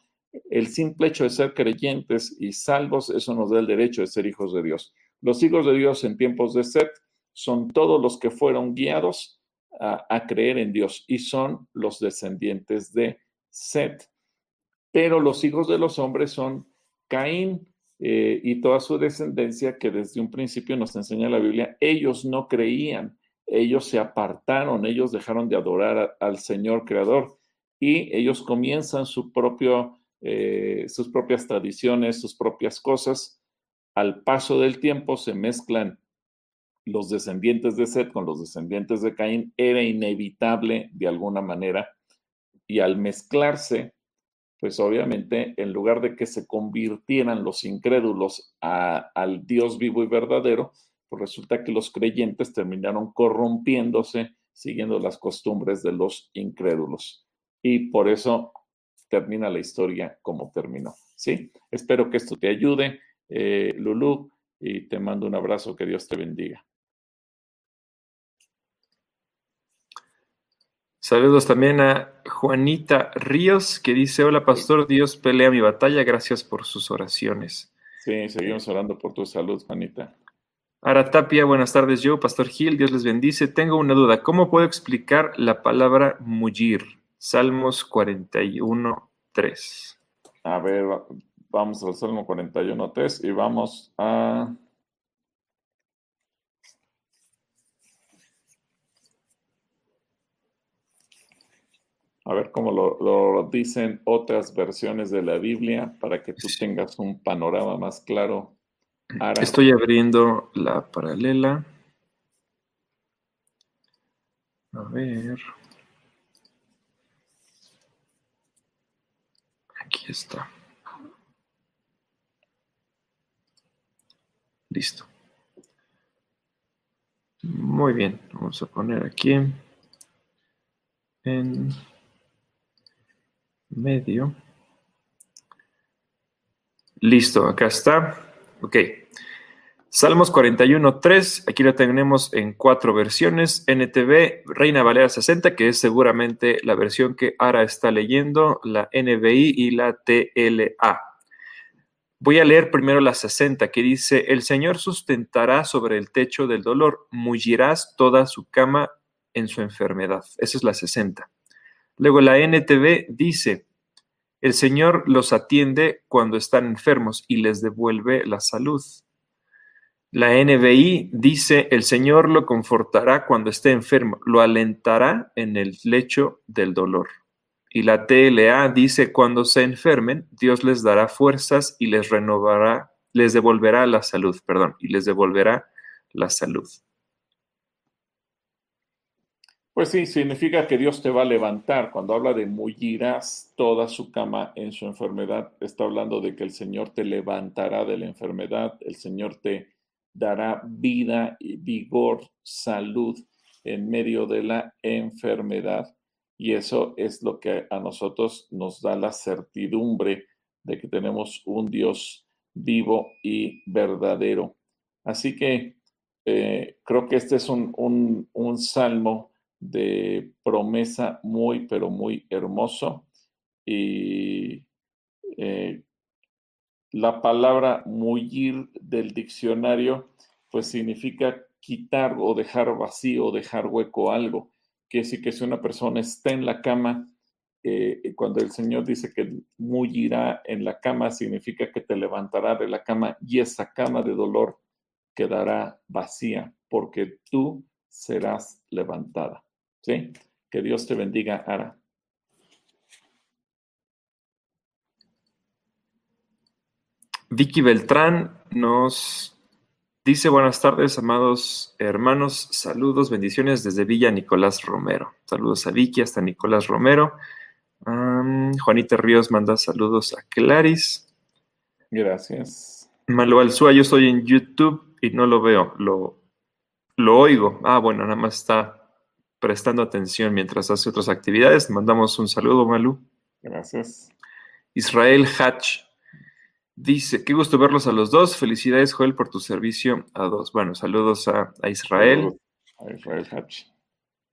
el simple hecho de ser creyentes y salvos, eso nos da el derecho de ser hijos de Dios. Los hijos de Dios en tiempos de Set son todos los que fueron guiados a, creer en Dios y son los descendientes de Set. Pero los hijos de los hombres son Caín eh, y toda su descendencia que desde un principio nos enseña la Biblia, ellos no creían, ellos se apartaron, ellos dejaron de adorar al Señor Creador y ellos comienzan eh, sus propias tradiciones, sus propias cosas. Al paso del tiempo se mezclan los descendientes de Seth con los descendientes de Caín. Era inevitable de alguna manera. Y al mezclarse, pues obviamente, en lugar de que se convirtieran los incrédulos al Dios vivo y verdadero, pues resulta que los creyentes terminaron corrompiéndose siguiendo las costumbres de los incrédulos. Y por eso termina la historia como terminó. ¿sí? Espero que esto te ayude, eh, Lulú, y te mando un abrazo, que Dios te bendiga. Saludos también a Juanita Ríos, que dice, hola pastor, Dios pelea mi batalla, gracias por sus oraciones. Sí, seguimos orando por tu salud, Juanita. Aratapia, buenas tardes, yo, Pastor Gil, Dios les bendice. Tengo una duda, ¿cómo puedo explicar la palabra mugir? Salmos 41, 3. A ver, vamos al Salmo 41, 3 y vamos a... A ver cómo lo, dicen otras versiones de la Biblia para que tú tengas un panorama más claro. Estoy abriendo la paralela. A ver. Aquí está. Listo. Muy bien, vamos a poner aquí en medio. Listo, acá está. Ok. Salmos 41, 3, aquí lo tenemos en cuatro versiones. NTV, Reina Valera 60, que es seguramente la versión que Ara está leyendo, la NBI y la TLA. Voy a leer primero la 60, que dice, el Señor sustentará sobre el techo del dolor, mullirás toda su cama en su enfermedad. Esa es la 60. Luego la NTV dice, El Señor los atiende cuando están enfermos y les devuelve la salud. La NBI dice, el Señor lo confortará cuando esté enfermo, lo alentará en el lecho del dolor. Y la TLA dice, cuando se enfermen, Dios les dará fuerzas y les renovará, les devolverá la salud, perdón, y les devolverá la salud. Pues sí, significa que Dios te va a levantar. Cuando habla de mullirás toda su cama en su enfermedad, está hablando de que el Señor te levantará de la enfermedad, el Señor te dará vida, vigor, salud en medio de la enfermedad. Y eso es lo que a nosotros nos da la certidumbre de que tenemos un Dios vivo y verdadero. Así que eh, creo que este es un, un salmo de promesa muy, pero muy hermoso. Y eh, la palabra mullir del diccionario, pues significa quitar o dejar vacío, dejar hueco algo. Que si que si una persona está en la cama, eh, cuando el Señor dice que mullirá en la cama, significa que te levantará de la cama y esa cama de dolor quedará vacía, porque tú serás levantada. ¿Sí? Que Dios te bendiga, Ara. Vicky Beltrán nos dice buenas tardes, amados hermanos, saludos, bendiciones desde Villa Nicolás Romero. Saludos a Vicky, hasta Nicolás Romero. Juanita Ríos manda saludos a Claris. Gracias. Malo Alzúa, yo estoy en YouTube y no lo veo, lo, lo oigo. Ah, bueno, nada más está prestando atención mientras hace otras actividades. Mandamos un saludo, Malu. Gracias. Israel Hatch dice, qué gusto verlos a los dos. Felicidades, Joel, por tu servicio a dos. Bueno, saludos a, Israel. A Israel Hatch.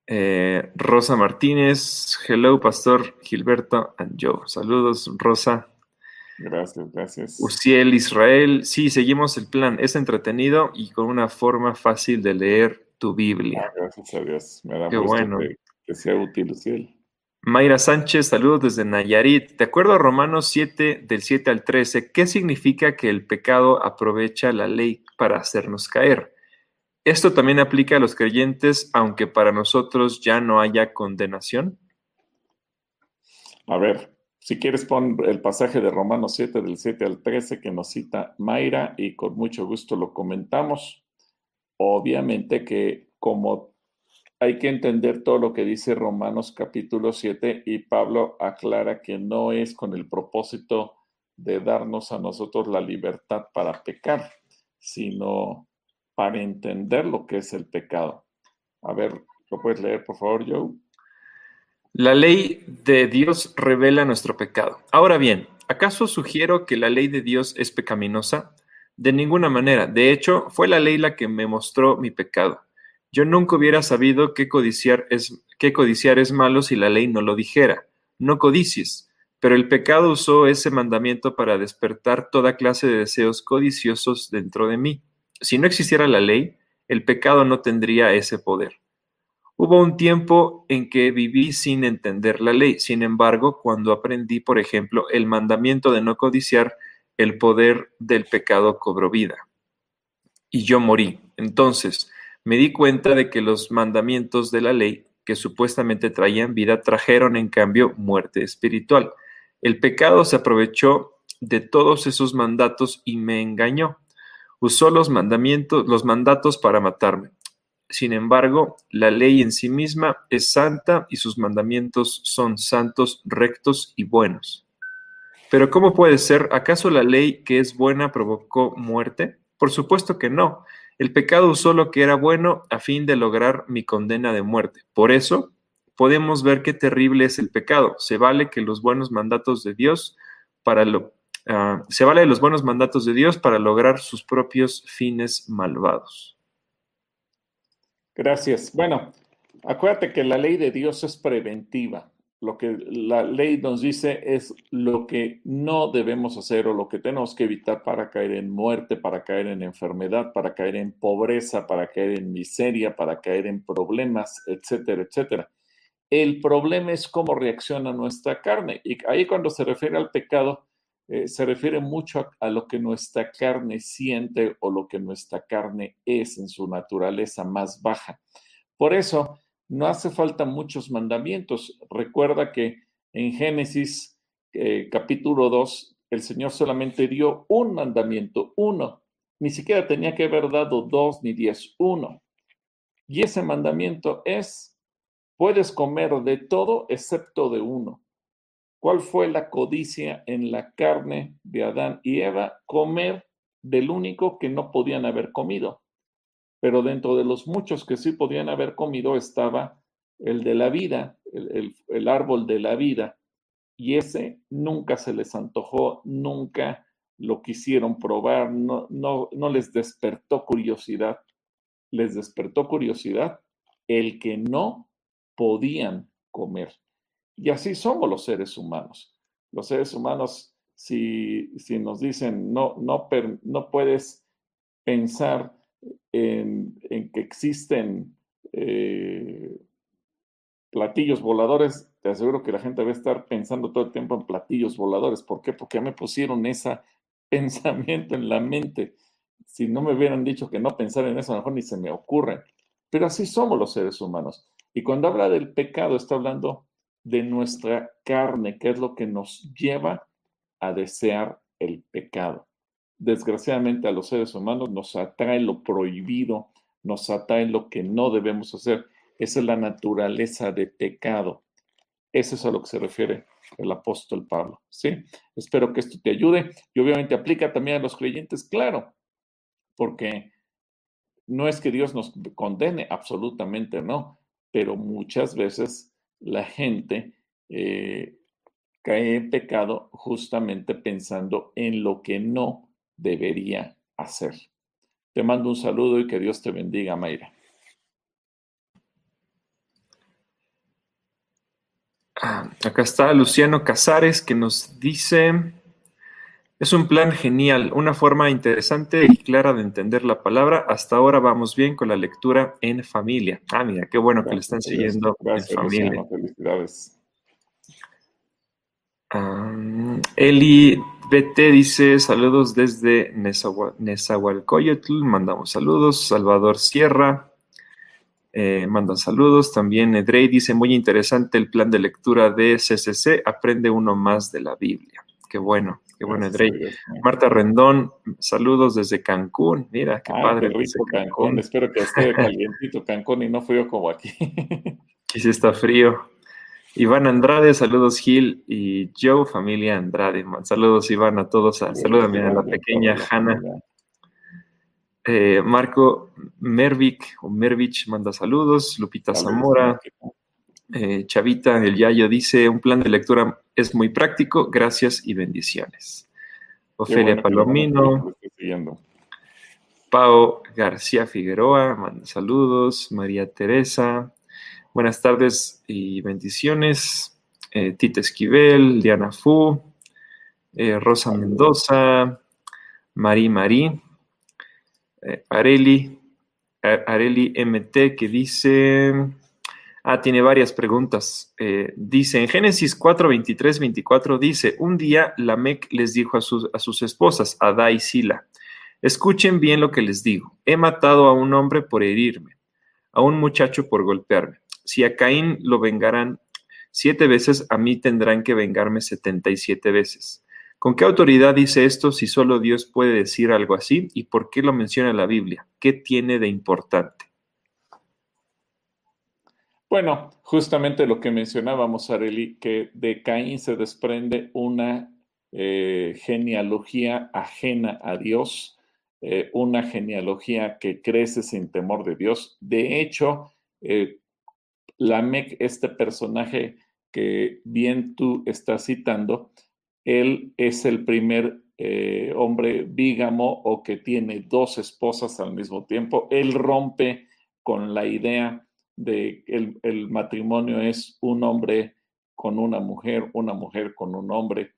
Eh, Rosa Martínez, hello, Pastor Gilberto and Joe. Saludos, Rosa. Gracias, gracias. Uciel Israel, sí, seguimos el plan. Es entretenido y con una forma fácil de leer tu Biblia. Ah, gracias a Dios. Me da Qué bueno. que, sea útil. Mayra Sánchez, saludos desde Nayarit. De acuerdo a Romanos 7, del 7 al 13, ¿qué significa que el pecado aprovecha la ley para hacernos caer? ¿Esto también aplica a los creyentes, aunque para nosotros ya no haya condenación? A ver, si quieres pon el pasaje de Romanos 7, del 7 al 13, que nos cita Mayra, y con mucho gusto lo comentamos. Obviamente que como hay que entender todo lo que dice Romanos capítulo 7 y Pablo aclara que no es con el propósito de darnos a nosotros la libertad para pecar, sino para entender lo que es el pecado. A ver, ¿lo puedes leer, por favor, Joe? La ley de Dios revela nuestro pecado. Ahora bien, ¿acaso sugiero que la ley de Dios es pecaminosa? De ninguna manera. De hecho, fue la ley la que me mostró mi pecado. Yo nunca hubiera sabido que codiciar es, codiciar es malo si la ley no lo dijera. No codicies. Pero el pecado usó ese mandamiento para despertar toda clase de deseos codiciosos dentro de mí. Si no existiera la ley, el pecado no tendría ese poder. Hubo un tiempo en que viví sin entender la ley. Sin embargo, cuando aprendí, por ejemplo, el mandamiento de no codiciar, el poder del pecado cobró vida. Y yo morí. Entonces me di cuenta de que los mandamientos de la ley que supuestamente traían vida trajeron en cambio muerte espiritual. El pecado se aprovechó de todos esos mandatos y me engañó. Usó los mandamientos, los mandatos para matarme. Sin embargo, la ley en sí misma es santa y sus mandamientos son santos, rectos y buenos. Pero ¿cómo puede ser? ¿Acaso la ley que es buena provocó muerte? Por supuesto que no. El pecado usó lo que era bueno a fin de lograr mi condena de muerte. Por eso podemos ver qué terrible es el pecado. Se vale que los buenos mandatos de Dios para lo, ah, se vale de los buenos mandatos de Dios para lograr sus propios fines malvados. Gracias. Bueno, acuérdate que la ley de Dios es preventiva lo que la ley nos dice es lo que no debemos hacer o lo que tenemos que evitar para caer en muerte, para caer en enfermedad, para caer en pobreza, para caer en miseria, para caer en problemas, etcétera, etcétera. El problema es cómo reacciona nuestra carne. Y ahí cuando se refiere al pecado, eh, se refiere mucho a, lo que nuestra carne siente o lo que nuestra carne es en su naturaleza más baja. Por eso, no hace falta muchos mandamientos. Recuerda que en Génesis eh, capítulo 2, el Señor solamente dio un mandamiento, uno. Ni siquiera tenía que haber dado dos ni diez, uno. Y ese mandamiento es, puedes comer de todo excepto de uno. ¿Cuál fue la codicia en la carne de Adán y Eva? Comer del único que no podían haber comido. Pero dentro de los muchos que sí podían haber comido estaba el de la vida, el, árbol de la vida. Y ese nunca se les antojó, nunca lo quisieron probar, no, no, no les despertó curiosidad. Les despertó curiosidad el que no podían comer. Y así somos los seres humanos. Los seres humanos, si, si nos dicen, no, no, no puedes pensar en, que existen eh, platillos voladores, te aseguro que la gente va a estar pensando todo el tiempo en platillos voladores. ¿Por qué? Porque me pusieron ese pensamiento en la mente. Si no me hubieran dicho que no pensar en eso, a lo mejor ni se me ocurre. Pero así somos los seres humanos. Y cuando habla del pecado, está hablando de nuestra carne, que es lo que nos lleva a desear el pecado. Desgraciadamente a los seres humanos nos atrae lo prohibido, nos atrae lo que no debemos hacer. Esa es la naturaleza de pecado. Eso es a lo que se refiere el apóstol Pablo. ¿sí? Espero que esto te ayude y obviamente aplica también a los creyentes, claro, porque no es que Dios nos condene, absolutamente no, pero muchas veces la gente eh, cae en pecado justamente pensando en lo que no debería hacer. Te mando un saludo y que Dios te bendiga, Mayra. Ah, acá está Luciano Casares que nos dice, es un plan genial, una forma interesante y clara de entender la palabra. Hasta ahora vamos bien con la lectura en familia. Ah, mira, qué bueno que le están siguiendo en familia. felicidades. Ah, Eli BT dice saludos desde Nezahualcóyotl, mandamos saludos. Salvador Sierra, eh, mandan saludos. También Edrey dice, muy interesante el plan de lectura de CCC, aprende uno más de la Biblia. Qué bueno, qué bueno, Edrey. Marta Rendón, saludos desde Cancún. Mira, qué padre. Qué rico Cancún. Espero que esté calientito Cancún y no frío como aquí. aquí sí está frío. Iván Andrade, saludos Gil y Joe, familia Andrade. Saludos Iván a todos. Saludos a la pequeña Hanna. Eh, Marco Mervik o Mervich manda saludos. Lupita Zamora. Eh, Chavita, el Yayo dice: Un plan de lectura es muy práctico. Gracias y bendiciones. Ofelia Palomino. Pau García Figueroa, manda saludos. María Teresa. Buenas tardes y bendiciones. Eh, Tita Esquivel, Diana Fu, Rosa Mendoza, Marí Marí, eh, Areli, Areli MT, que dice, ah, tiene varias preguntas. Eh, dice, en Génesis 4, 23, 24, dice, un día Lamec les dijo a sus, a sus esposas, Ada y Sila, escuchen bien lo que les digo, he matado a un hombre por herirme, a un muchacho por golpearme. Si a Caín lo vengarán siete veces, a mí tendrán que vengarme setenta y siete veces. ¿Con qué autoridad dice esto si solo Dios puede decir algo así? ¿Y por qué lo menciona la Biblia? ¿Qué tiene de importante? Bueno, justamente lo que mencionábamos, Areli, que de Caín se desprende una eh, genealogía ajena a Dios, eh, una genealogía que crece sin temor de Dios. De hecho, eh, Lamec, este personaje que bien tú estás citando, él es el primer eh, hombre bígamo o que tiene dos esposas al mismo tiempo. Él rompe con la idea de que el, matrimonio es un hombre con una mujer, una mujer con un hombre.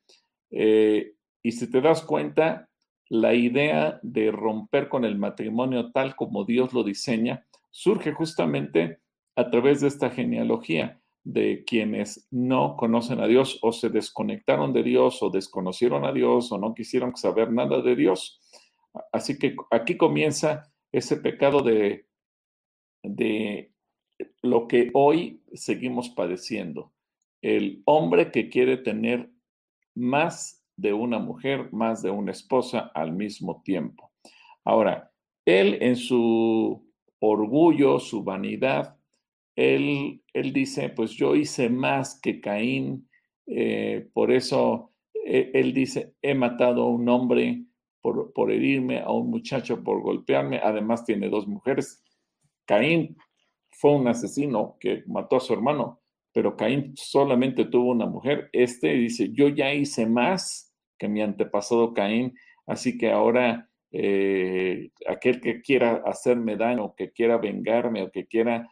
Eh, y si te das cuenta, la idea de romper con el matrimonio tal como Dios lo diseña surge justamente a través de esta genealogía. de quienes no conocen a Dios o se desconectaron de Dios o desconocieron a Dios o no quisieron saber nada de Dios. Así que aquí comienza ese pecado de, de lo que hoy seguimos padeciendo. El hombre que quiere tener más de una mujer, más de una esposa al mismo tiempo. Ahora, él en su orgullo, su vanidad, él, él dice, pues yo hice más que Caín, eh, por eso eh, él dice, he matado a un hombre por, por herirme, a un muchacho por golpearme, además tiene dos mujeres. Caín fue un asesino que mató a su hermano, pero Caín solamente tuvo una mujer. Este dice, yo ya hice más que mi antepasado Caín, así que ahora eh, aquel que quiera hacerme daño, que quiera vengarme o que quiera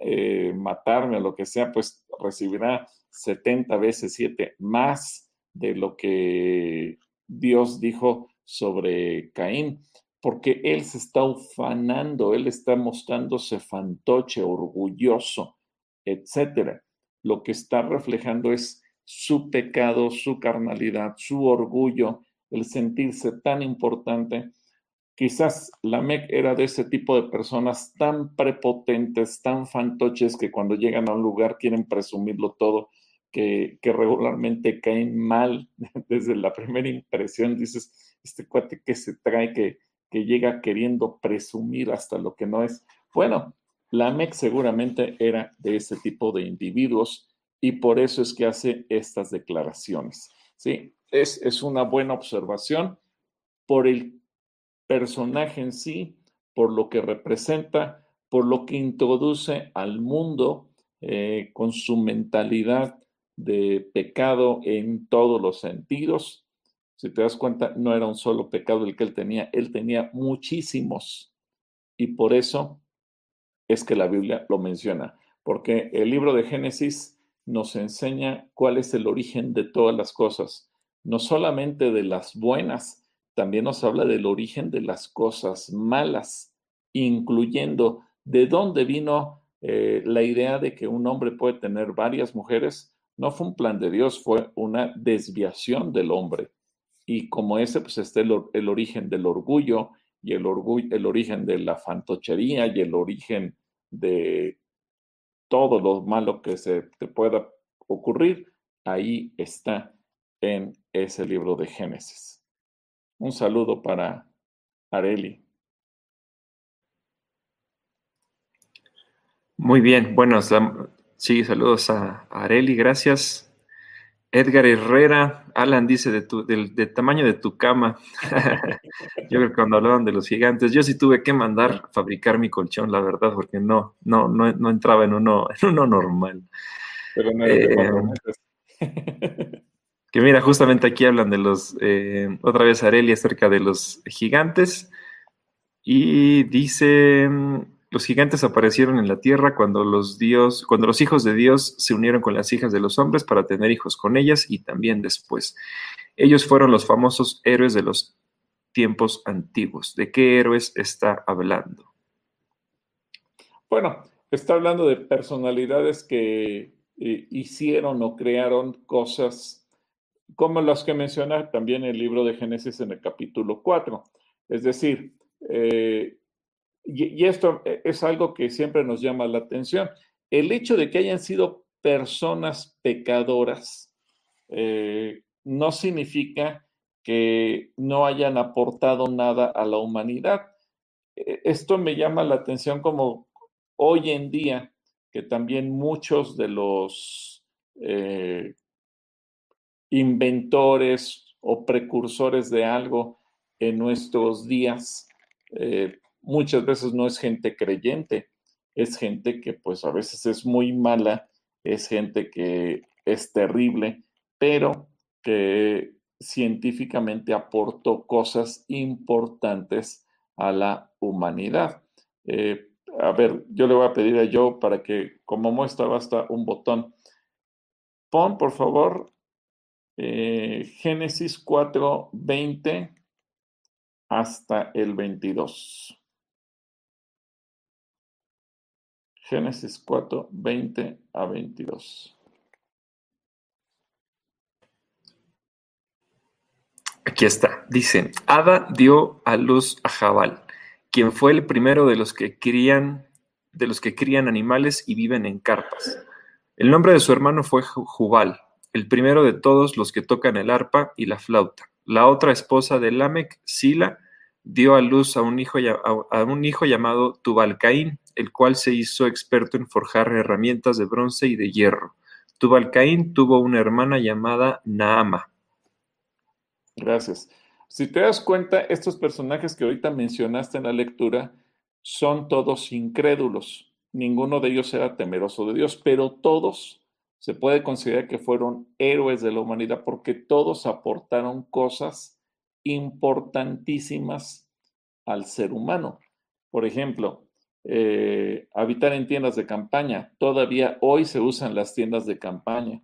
eh, matarme o lo que sea, pues recibirá 70 veces 7 más de lo que Dios dijo sobre Caín, porque él se está ufanando, él está mostrándose fantoche, orgulloso, etcétera. Lo que está reflejando es su pecado, su carnalidad, su orgullo, el sentirse tan importante. Quizás Lamec era de ese tipo de personas tan prepotentes, tan fantoches, que cuando llegan a un lugar quieren presumirlo todo, que, regularmente caen mal desde la primera impresión. Dices, este cuate que se trae, que, llega queriendo presumir hasta lo que no es. Bueno, Lamec seguramente era de ese tipo de individuos y por eso es que hace estas declaraciones. Sí, es, una buena observación por el personaje en sí, por lo que representa, por lo que introduce al mundo eh, con su mentalidad de pecado en todos los sentidos. Si te das cuenta, no era un solo pecado el que él tenía, él tenía muchísimos. Y por eso es que la Biblia lo menciona, porque el libro de Génesis nos enseña cuál es el origen de todas las cosas no solamente de las buenas, también nos habla del origen de las cosas malas, incluyendo de dónde vino eh, la idea de que un hombre puede tener varias mujeres. No fue un plan de Dios, fue una desviación del hombre. Y como ese, pues está el, origen del orgullo y el, orgullo, el origen de la fantochería y el origen de todo lo malo que se te pueda ocurrir. Ahí está en ese libro de Génesis. Un saludo para Areli. Muy bien, bueno, sí, saludos a Areli, gracias. Edgar Herrera, Alan dice de tu, del, tamaño de tu cama. yo creo que cuando hablaban de los gigantes, yo sí tuve que mandar fabricar mi colchón, la verdad, porque no, no, no, entraba en uno, en uno normal. Pero no eh, Que mira, justamente aquí hablan de los, eh, otra vez Areli acerca de los gigantes. Y dice, los gigantes aparecieron en la tierra cuando los, Dios, cuando los hijos de Dios se unieron con las hijas de los hombres para tener hijos con ellas y también después. Ellos fueron los famosos héroes de los tiempos antiguos. ¿De qué héroes está hablando? Bueno, está hablando de personalidades que eh, hicieron o crearon cosas como las que menciona también el libro de Génesis en el capítulo 4. Es decir, eh, y, esto es algo que siempre nos llama la atención, el hecho de que hayan sido personas pecadoras eh, no significa que no hayan aportado nada a la humanidad. E, esto me llama la atención como hoy en día, que también muchos de los eh, inventores o precursores de algo en nuestros días. Eh, muchas veces no es gente creyente, es gente que pues a veces es muy mala, es gente que es terrible, pero que científicamente aportó cosas importantes a la humanidad. Eh, a ver, yo le voy a pedir a Joe para que como muestra basta un botón. Pon, por favor, eh, Génesis 4, 20 hasta el 22. Génesis 4, 20 a 22. Aquí está. Dice, Ada dio a luz a Jabal, quien fue el primero de los que crían de los que crían animales y viven en carpas. El nombre de su hermano fue Jubal, el primero de todos los que tocan el arpa y la flauta. La otra esposa de Lamec, Sila, dio a luz a un hijo, a un hijo llamado Tubalcaín, el cual se hizo experto en forjar herramientas de bronce y de hierro. Tubalcaín tuvo una hermana llamada Naama. Gracias. Si te das cuenta, estos personajes que ahorita mencionaste en la lectura son todos incrédulos. Ninguno de ellos era temeroso de Dios, pero todos se puede considerar que fueron héroes de la humanidad porque todos aportaron cosas importantísimas al ser humano. Por ejemplo, eh, habitar en tiendas de campaña. Todavía hoy se usan las tiendas de campaña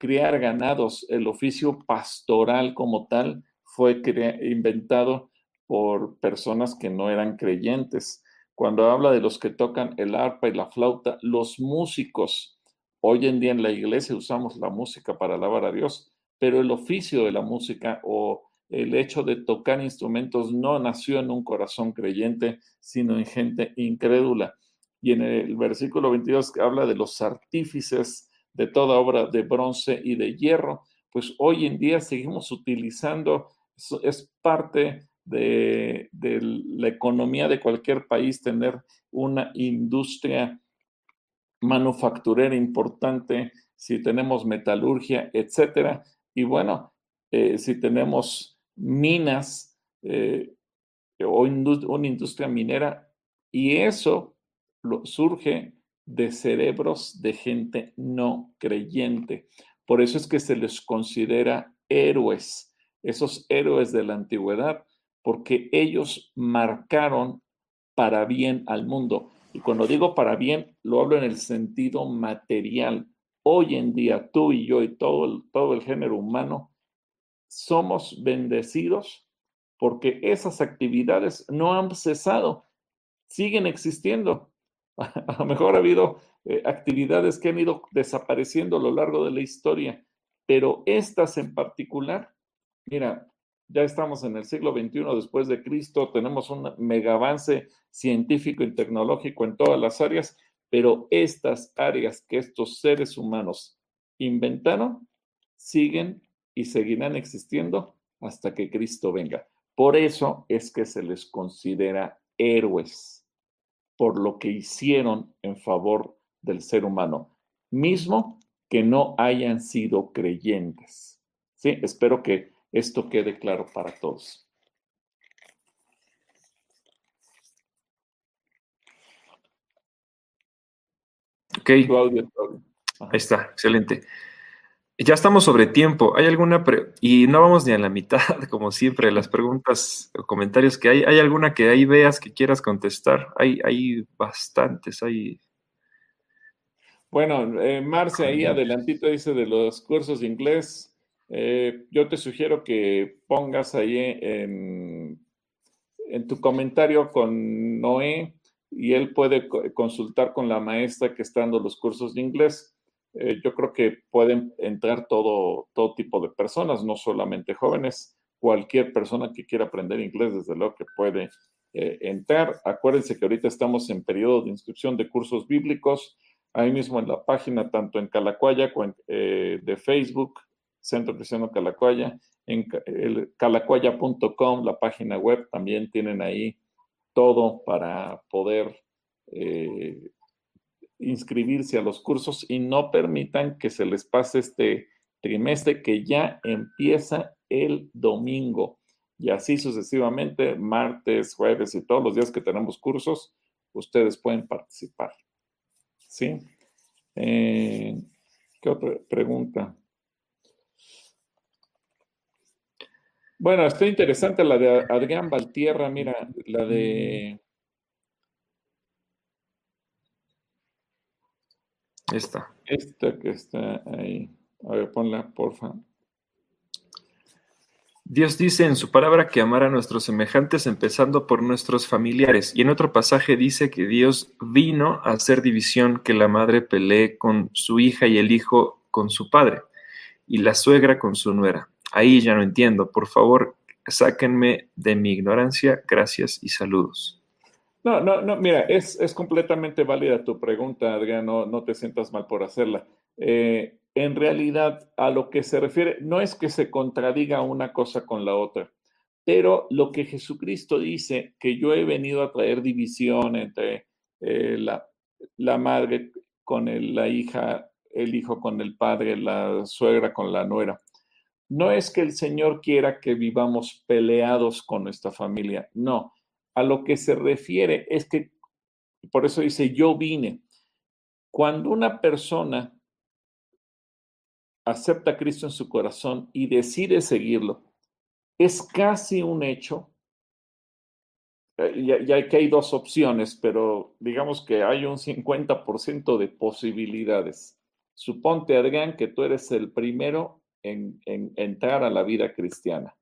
criar ganados. El oficio pastoral como tal fue inventado por personas que no eran creyentes. Cuando habla de los que tocan el arpa y la flauta, los músicos, hoy en día en la iglesia usamos la música para alabar a Dios, pero el oficio de la música o el hecho de tocar instrumentos no nació en un corazón creyente, sino en gente incrédula. Y en el versículo 22 habla de los artífices de toda obra de bronce y de hierro, pues hoy en día seguimos utilizando, es parte de, la economía de cualquier país tener una industria manufacturera importante, si tenemos metalurgia, etcétera. Y bueno, eh, si tenemos minas eh, o una industria minera, y eso surge de cerebros de gente no creyente. Por eso es que se les considera héroes, esos héroes de la antigüedad, porque ellos marcaron para bien al mundo. Y cuando digo para bien, lo hablo en el sentido material. Hoy en día, tú y yo y todo el, todo el género humano somos bendecidos porque esas actividades no han cesado, siguen existiendo. A lo mejor ha habido eh, actividades que han ido desapareciendo a lo largo de la historia, pero estas en particular, mira, ya estamos en el siglo XXI después de Cristo, tenemos un mega avance científico y tecnológico en todas las áreas, pero estas áreas que estos seres humanos inventaron siguen y seguirán existiendo hasta que Cristo venga. Por eso es que se les considera héroes por lo que hicieron en favor del ser humano, mismo que no hayan sido creyentes. Sí, espero que esto quede claro para todos. Ok. Ahí está, excelente. Ya estamos sobre tiempo. ¿Hay alguna y no vamos ni a la mitad, como siempre, las preguntas o comentarios que hay? ¿Hay alguna que ahí veas que quieras contestar? Hay, hay bastantes, hay. Bueno, eh, Marce ahí adelantito dice de los cursos de inglés. Eh, yo te sugiero que pongas ahí en, en tu comentario con Noé y él puede consultar con la maestra que está dando los cursos de inglés eh, yo creo que pueden entrar todo, todo tipo de personas, no solamente jóvenes. Cualquier persona que quiera aprender inglés, desde luego que puede eh, entrar. Acuérdense que ahorita estamos en periodo de inscripción de cursos bíblicos. Ahí mismo en la página, tanto en Calacuaya como eh, de Facebook, Centro Cristiano Calacuaya, en calacuaya.com, la página web, también tienen ahí todo para poder inscribirse a los cursos y no permitan que se les pase este trimestre que ya empieza el domingo. Y así sucesivamente, martes, jueves y todos los días que tenemos cursos, ustedes pueden participar. ¿Sí? Eh, ¿Qué otra pregunta? Bueno, está interesante la de Adrián Valtierra, mira, la de Esta. Esta que está ahí. A ver, ponla, porfa. Dios dice en su palabra que amar a nuestros semejantes empezando por nuestros familiares. Y en otro pasaje dice que Dios vino a hacer división, que la madre pelee con su hija y el hijo con su padre y la suegra con su nuera. Ahí ya no entiendo. Por favor, sáquenme de mi ignorancia. Gracias y saludos. No, no, no, mira, es, completamente válida tu pregunta, Adrián, no, te sientas mal por hacerla. Eh, en realidad a lo que se refiere, no es que se contradiga una cosa con la otra, pero lo que Jesucristo dice, que yo he venido a traer división entre eh, la, la, madre con la hija, el hijo con el padre, la suegra con la nuera. No es que el Señor quiera que vivamos peleados con nuestra familia, no. A lo que se refiere es que, por eso dice, yo vine. Cuando una persona acepta a Cristo en su corazón y decide seguirlo, es casi un hecho. Eh, ya, que hay dos opciones, pero digamos que hay un 50% de posibilidades. Suponte, Adrián, que tú eres el primero en, en entrar a la vida cristiana.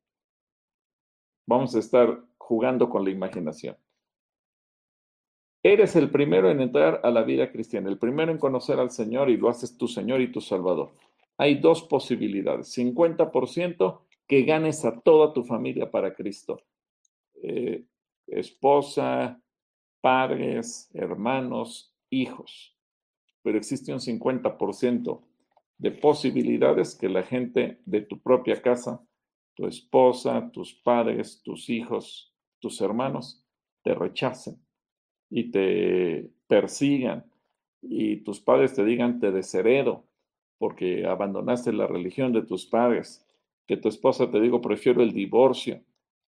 Vamos a estar jugando con la imaginación. Eres el primero en entrar a la vida cristiana, el primero en conocer al Señor y lo haces tu Señor y tu Salvador hay dos posibilidades. 50% que ganes a toda tu familia para Cristo. Eh, esposa, padres, hermanos, hijos. Pero existe un 50% de posibilidades que la gente de tu propia casa, tu esposa, tus padres, tus hijos, tus hermanos, te rechacen y te persigan y tus padres te digan te desheredo porque abandonaste la religión de tus padres, que tu esposa te digo, prefiero el divorcio,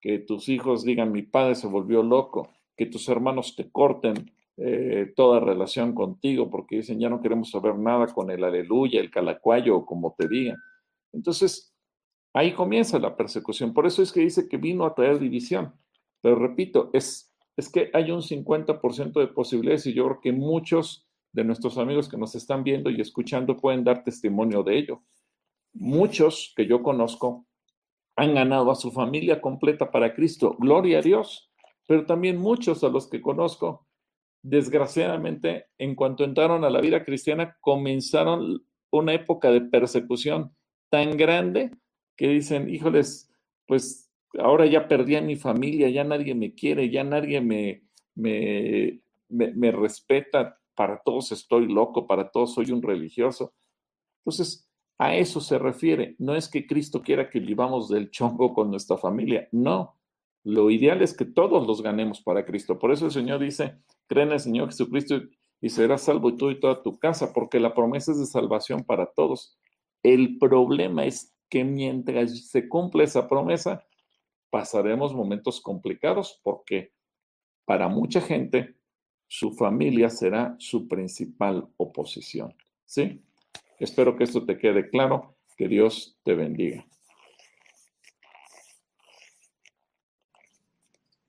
que tus hijos digan, mi padre se volvió loco, que tus hermanos te corten eh, toda relación contigo porque dicen, ya no queremos saber nada con el aleluya, el calacuayo o como te digan. Entonces, ahí comienza la persecución. Por eso es que dice que vino a traer división. Pero repito, es, es que hay un 50% de posibilidades y yo creo que muchos de nuestros amigos que nos están viendo y escuchando pueden dar testimonio de ello. Muchos que yo conozco han ganado a su familia completa para Cristo, gloria a Dios, pero también muchos a los que conozco, desgraciadamente, en cuanto entraron a la vida cristiana, comenzaron una época de persecución tan grande que dicen, híjoles, pues ahora ya perdí a mi familia, ya nadie me quiere, ya nadie me, me, me, me respeta, para todos estoy loco, para todos soy un religioso. Entonces, a eso se refiere. No es que Cristo quiera que vivamos del chongo con nuestra familia, no. Lo ideal es que todos los ganemos para Cristo. Por eso el Señor dice, creen en el Señor Jesucristo y serás salvo tú y toda tu casa, porque la promesa es de salvación para todos. El problema es que mientras se cumple esa promesa, pasaremos momentos complicados porque para mucha gente su familia será su principal oposición. ¿Sí? Espero que esto te quede claro. Que Dios te bendiga.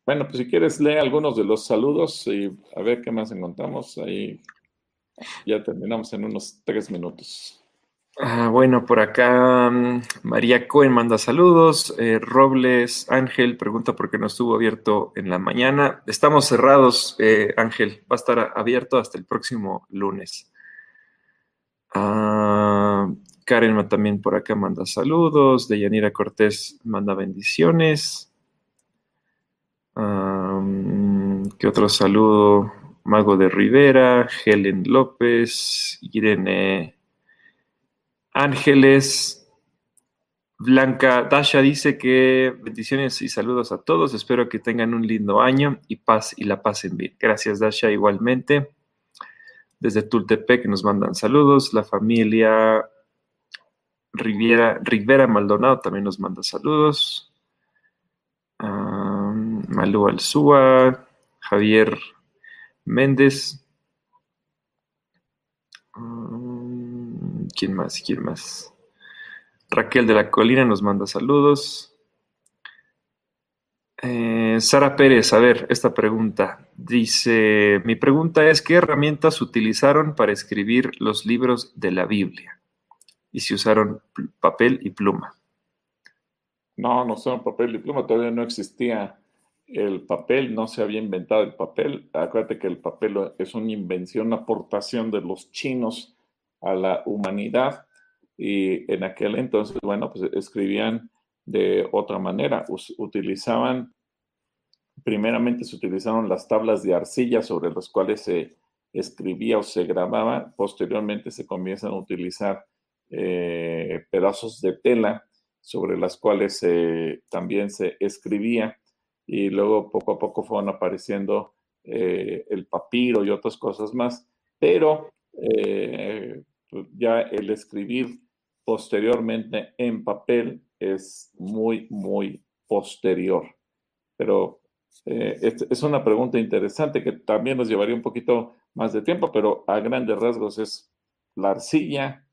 Bueno, pues si quieres, lee algunos de los saludos y a ver qué más encontramos. Ahí ya terminamos en unos tres minutos. Ah, bueno, por acá mm, María Cohen manda saludos. Eh, Robles Ángel pregunta por qué no estuvo abierto en la mañana. Estamos cerrados, eh, Ángel. Va a estar abierto hasta el próximo lunes. Ah, Karen también por acá manda saludos. Deyanira Cortés manda bendiciones. Ah, mm, ¿Qué otro saludo? Mago de Rivera, Helen López, Irene Ángeles, Blanca Dasha dice que bendiciones y saludos a todos. Espero que tengan un lindo año y paz y la pasen bien. Gracias, Dasha, igualmente. Desde Tultepec nos mandan saludos. La familia Riviera, Rivera Maldonado también nos manda saludos. Malú Alzúa, Javier Méndez. ¿Quién más? ¿Quién más? Raquel de la Colina nos manda saludos. Eh, Sara Pérez, a ver, esta pregunta. Dice, mi pregunta es, ¿qué herramientas utilizaron para escribir los libros de la Biblia? Y si usaron papel y pluma. No, no son papel y pluma, todavía no existía el papel, no se había inventado el papel. Acuérdate que el papel es una invención, una aportación de los chinos a la humanidad y en aquel entonces, bueno, pues escribían de otra manera, utilizaban, primeramente se utilizaron las tablas de arcilla sobre las cuales se escribía o se grababa, posteriormente se comienzan a utilizar eh, pedazos de tela sobre las cuales también se escribía y luego poco a poco fueron apareciendo eh, el papiro y otras cosas más, pero eh, pues ya el escribir posteriormente en papel es muy, muy posterior. Pero eh, es, una pregunta interesante que también nos llevaría un poquito más de tiempo, pero a grandes rasgos es la arcilla,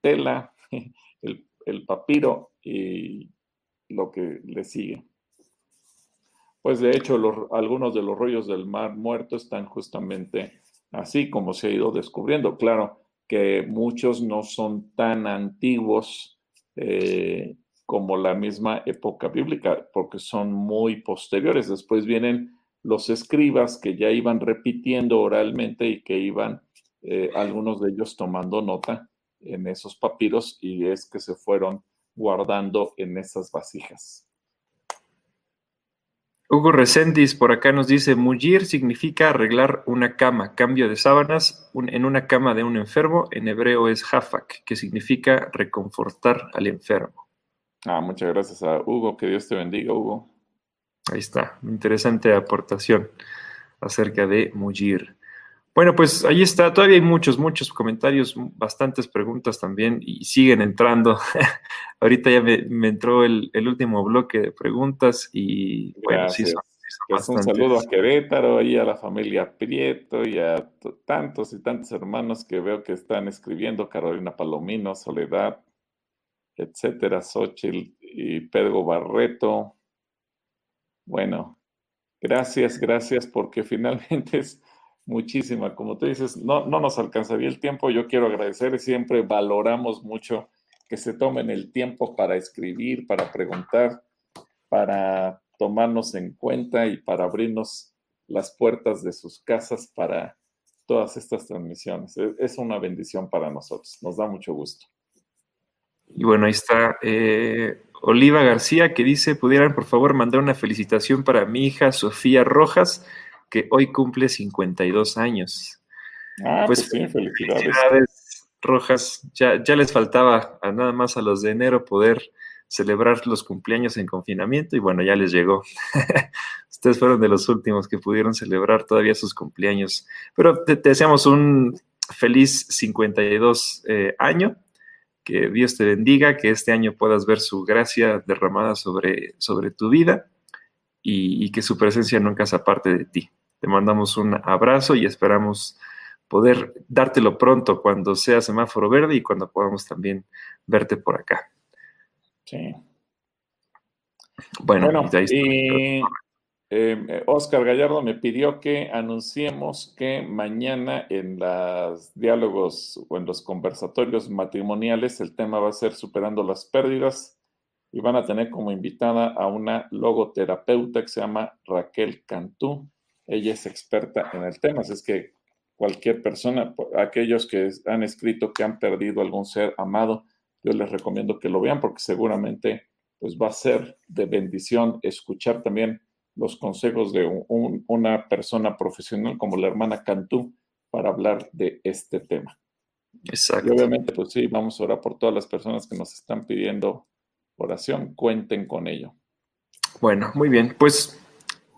tela, el, el papiro y lo que le sigue. Pues de hecho, algunos de los rollos del mar muerto están justamente así como se ha ido descubriendo. Claro que muchos no son tan antiguos eh, como la misma época bíblica, porque son muy posteriores. Después vienen los escribas que ya iban repitiendo oralmente y que iban eh, algunos de ellos tomando nota en esos papiros y es que se fueron guardando en esas vasijas. Hugo Reséndiz por acá nos dice, mullir significa arreglar una cama, cambio de sábanas en una cama de un enfermo, en hebreo es hafak, que significa reconfortar al enfermo. Ah, muchas gracias a Hugo, que Dios te bendiga, Hugo. Ahí está, interesante aportación acerca de mullir. Bueno, pues ahí está. Todavía hay muchos, muchos comentarios, bastantes preguntas también y siguen entrando. Ahorita ya me, entró el, último bloque de preguntas y bueno, sí son, pues un saludo a Querétaro y a la familia Prieto y a tantos y tantos hermanos que veo que están escribiendo, Carolina Palomino, Soledad, etcétera, Xochitl y Pedro Barreto. Bueno, gracias, gracias, porque finalmente es muchísima. Como tú dices, no, no nos alcanzaría el tiempo. Yo quiero agradecer, siempre valoramos mucho que se tomen el tiempo para escribir, para preguntar, para tomarnos en cuenta y para abrirnos las puertas de sus casas para todas estas transmisiones. Es una bendición para nosotros, nos da mucho gusto. Y bueno, ahí está eh, Oliva García que dice, pudieran por favor mandar una felicitación para mi hija Sofía Rojas, que hoy cumple 52 años. Ah, pues, pues sí, felicidades. Rojas, ya, ya les faltaba a nada más a los de enero poder celebrar los cumpleaños en confinamiento y bueno, ya les llegó. Ustedes fueron de los últimos que pudieron celebrar todavía sus cumpleaños. Pero te, deseamos un feliz 52 eh, año, que Dios te bendiga, que este año puedas ver su gracia derramada sobre, sobre tu vida y, y que su presencia nunca se aparte de ti. Te mandamos un abrazo y esperamos poder dártelo pronto cuando sea semáforo verde y cuando podamos también verte por acá. Sí. Bueno, y eh, Oscar Gallardo me pidió que anunciemos que mañana en los diálogos o en los conversatorios matrimoniales el tema va a ser superando las pérdidas y van a tener como invitada a una logoterapeuta que se llama Raquel Cantú ella es experta en el tema, así es que cualquier persona, aquellos que han escrito que han perdido algún ser amado, yo les recomiendo que lo vean porque seguramente pues va a ser de bendición escuchar también los consejos de una persona profesional como la hermana Cantú para hablar de este tema. Exacto. Y obviamente, pues sí, vamos a orar por todas las personas que nos están pidiendo oración, cuenten con ello. Bueno, muy bien, pues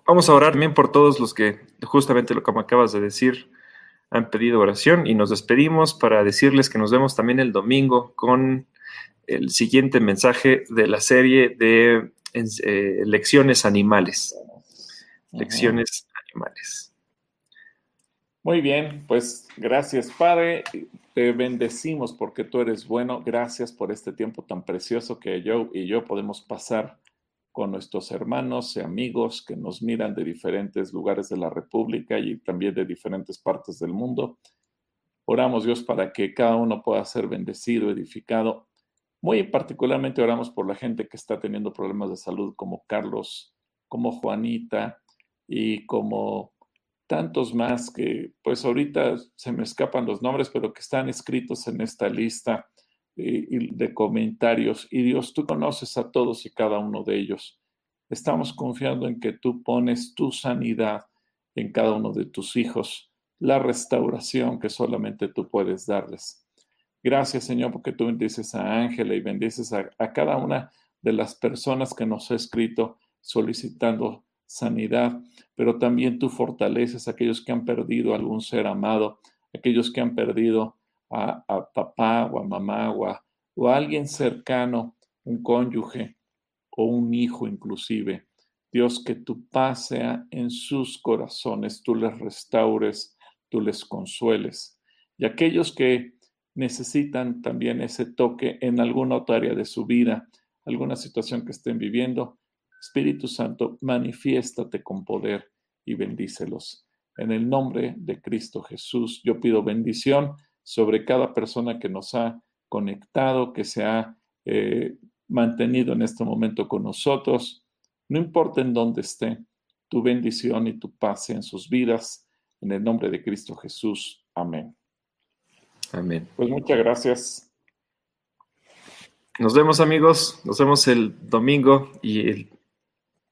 Vamos a orar también por todos los que, justamente lo que me acabas de decir, han pedido oración y nos despedimos para decirles que nos vemos también el domingo con el siguiente mensaje de la serie de eh, lecciones animales. Lecciones animales. Muy bien, pues gracias Padre, te bendecimos porque tú eres bueno, gracias por este tiempo tan precioso que yo y yo podemos pasar con nuestros hermanos y amigos que nos miran de diferentes lugares de la República y también de diferentes partes del mundo. Oramos Dios para que cada uno pueda ser bendecido, edificado Muy particularmente oramos por la gente que está teniendo problemas de salud, como Carlos, como Juanita y como tantos más que pues ahorita se me escapan los nombres, pero que están escritos en esta lista eh, de comentarios. Y Dios, tú conoces a todos y cada uno de ellos. Estamos confiando en que tú pones tu sanidad en cada uno de tus hijos, la restauración que solamente tú puedes darles. Gracias, Señor, porque tú bendices a Ángela y bendices a, a cada una de las personas que nos ha escrito solicitando sanidad, pero también tú fortaleces a aquellos que han perdido algún ser amado, aquellos que han perdido a, papá o a mamá o a, o a alguien cercano, un cónyuge o un hijo inclusive. Dios, que tu paz sea en sus corazones, tú les restaures, tú les consueles. Y aquellos que necesitan también ese toque en alguna otra área de su vida, alguna situación que estén viviendo, Espíritu Santo, manifiéstate con poder y bendícelos. En el nombre de Cristo Jesús, yo pido bendición sobre cada persona que nos ha conectado, que se ha eh, mantenido en este momento con nosotros. No importa en dónde esté, tu bendición y tu paz en sus vidas. En el nombre de Cristo Jesús. Amén. Amén. Pues muchas gracias. Nos vemos amigos, nos vemos el domingo y el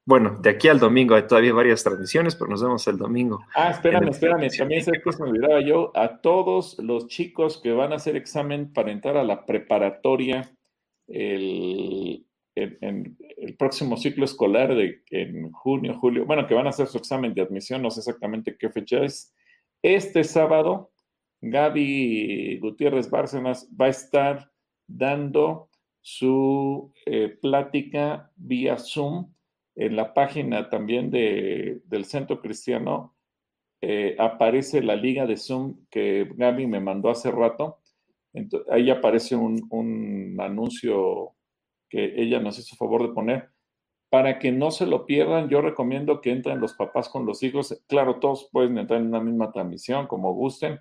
bueno, de aquí al domingo hay todavía varias transmisiones, pero nos vemos el domingo. Ah, espérame, espérame, también sé que se me olvidaba yo, a todos los chicos que van a hacer examen para entrar a la preparatoria el, en, el próximo ciclo escolar de en junio, julio, bueno, que van a hacer su examen de admisión, no sé exactamente qué fecha es. Este sábado, Gaby Gutiérrez Bárcenas va a estar dando su eh, plática vía Zoom en la página también de, del Centro Cristiano eh, aparece la liga de Zoom que Gaby me mandó hace rato. ahí aparece un, un, anuncio que ella nos hizo favor de poner. Para que no se lo pierdan, yo recomiendo que entren los papás con los hijos. Claro, todos pueden entrar en una misma transmisión, como gusten,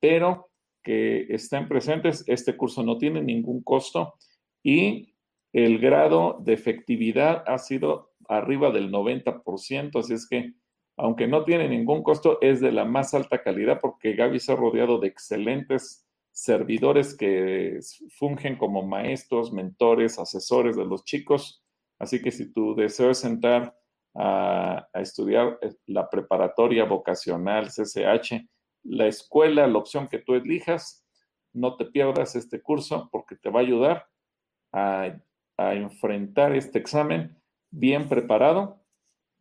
pero que estén presentes. Este curso no tiene ningún costo y el grado de efectividad ha sido arriba del 90%, así es que aunque no tiene ningún costo, es de la más alta calidad porque Gaby se ha rodeado de excelentes servidores que fungen como maestros, mentores, asesores de los chicos. Así que si tu deseo es entrar a, estudiar eh, la preparatoria vocacional CCH, la escuela, la opción que tú elijas, no te pierdas este curso porque te va a ayudar a enfrentar este examen bien preparado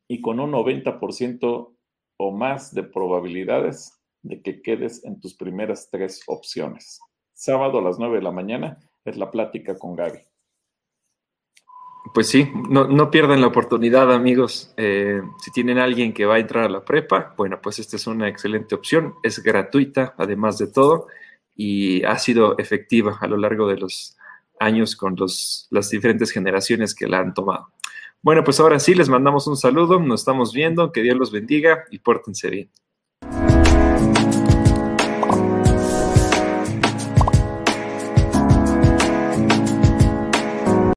y con un 90% o más de probabilidades de que quedes en tus primeras tres opciones. Sábado a las 9 de la mañana es la plática con Gaby. Pues sí, no, pierdan la oportunidad, amigos. Eh, si tienen alguien que va a entrar a la prepa, bueno, pues esta es una excelente opción. Es gratuita, además de todo, y ha sido efectiva a lo largo de los años con los, las diferentes generaciones que la han tomado. Bueno, pues ahora sí, les mandamos un saludo, nos estamos viendo, que Dios los bendiga y pórtense bien.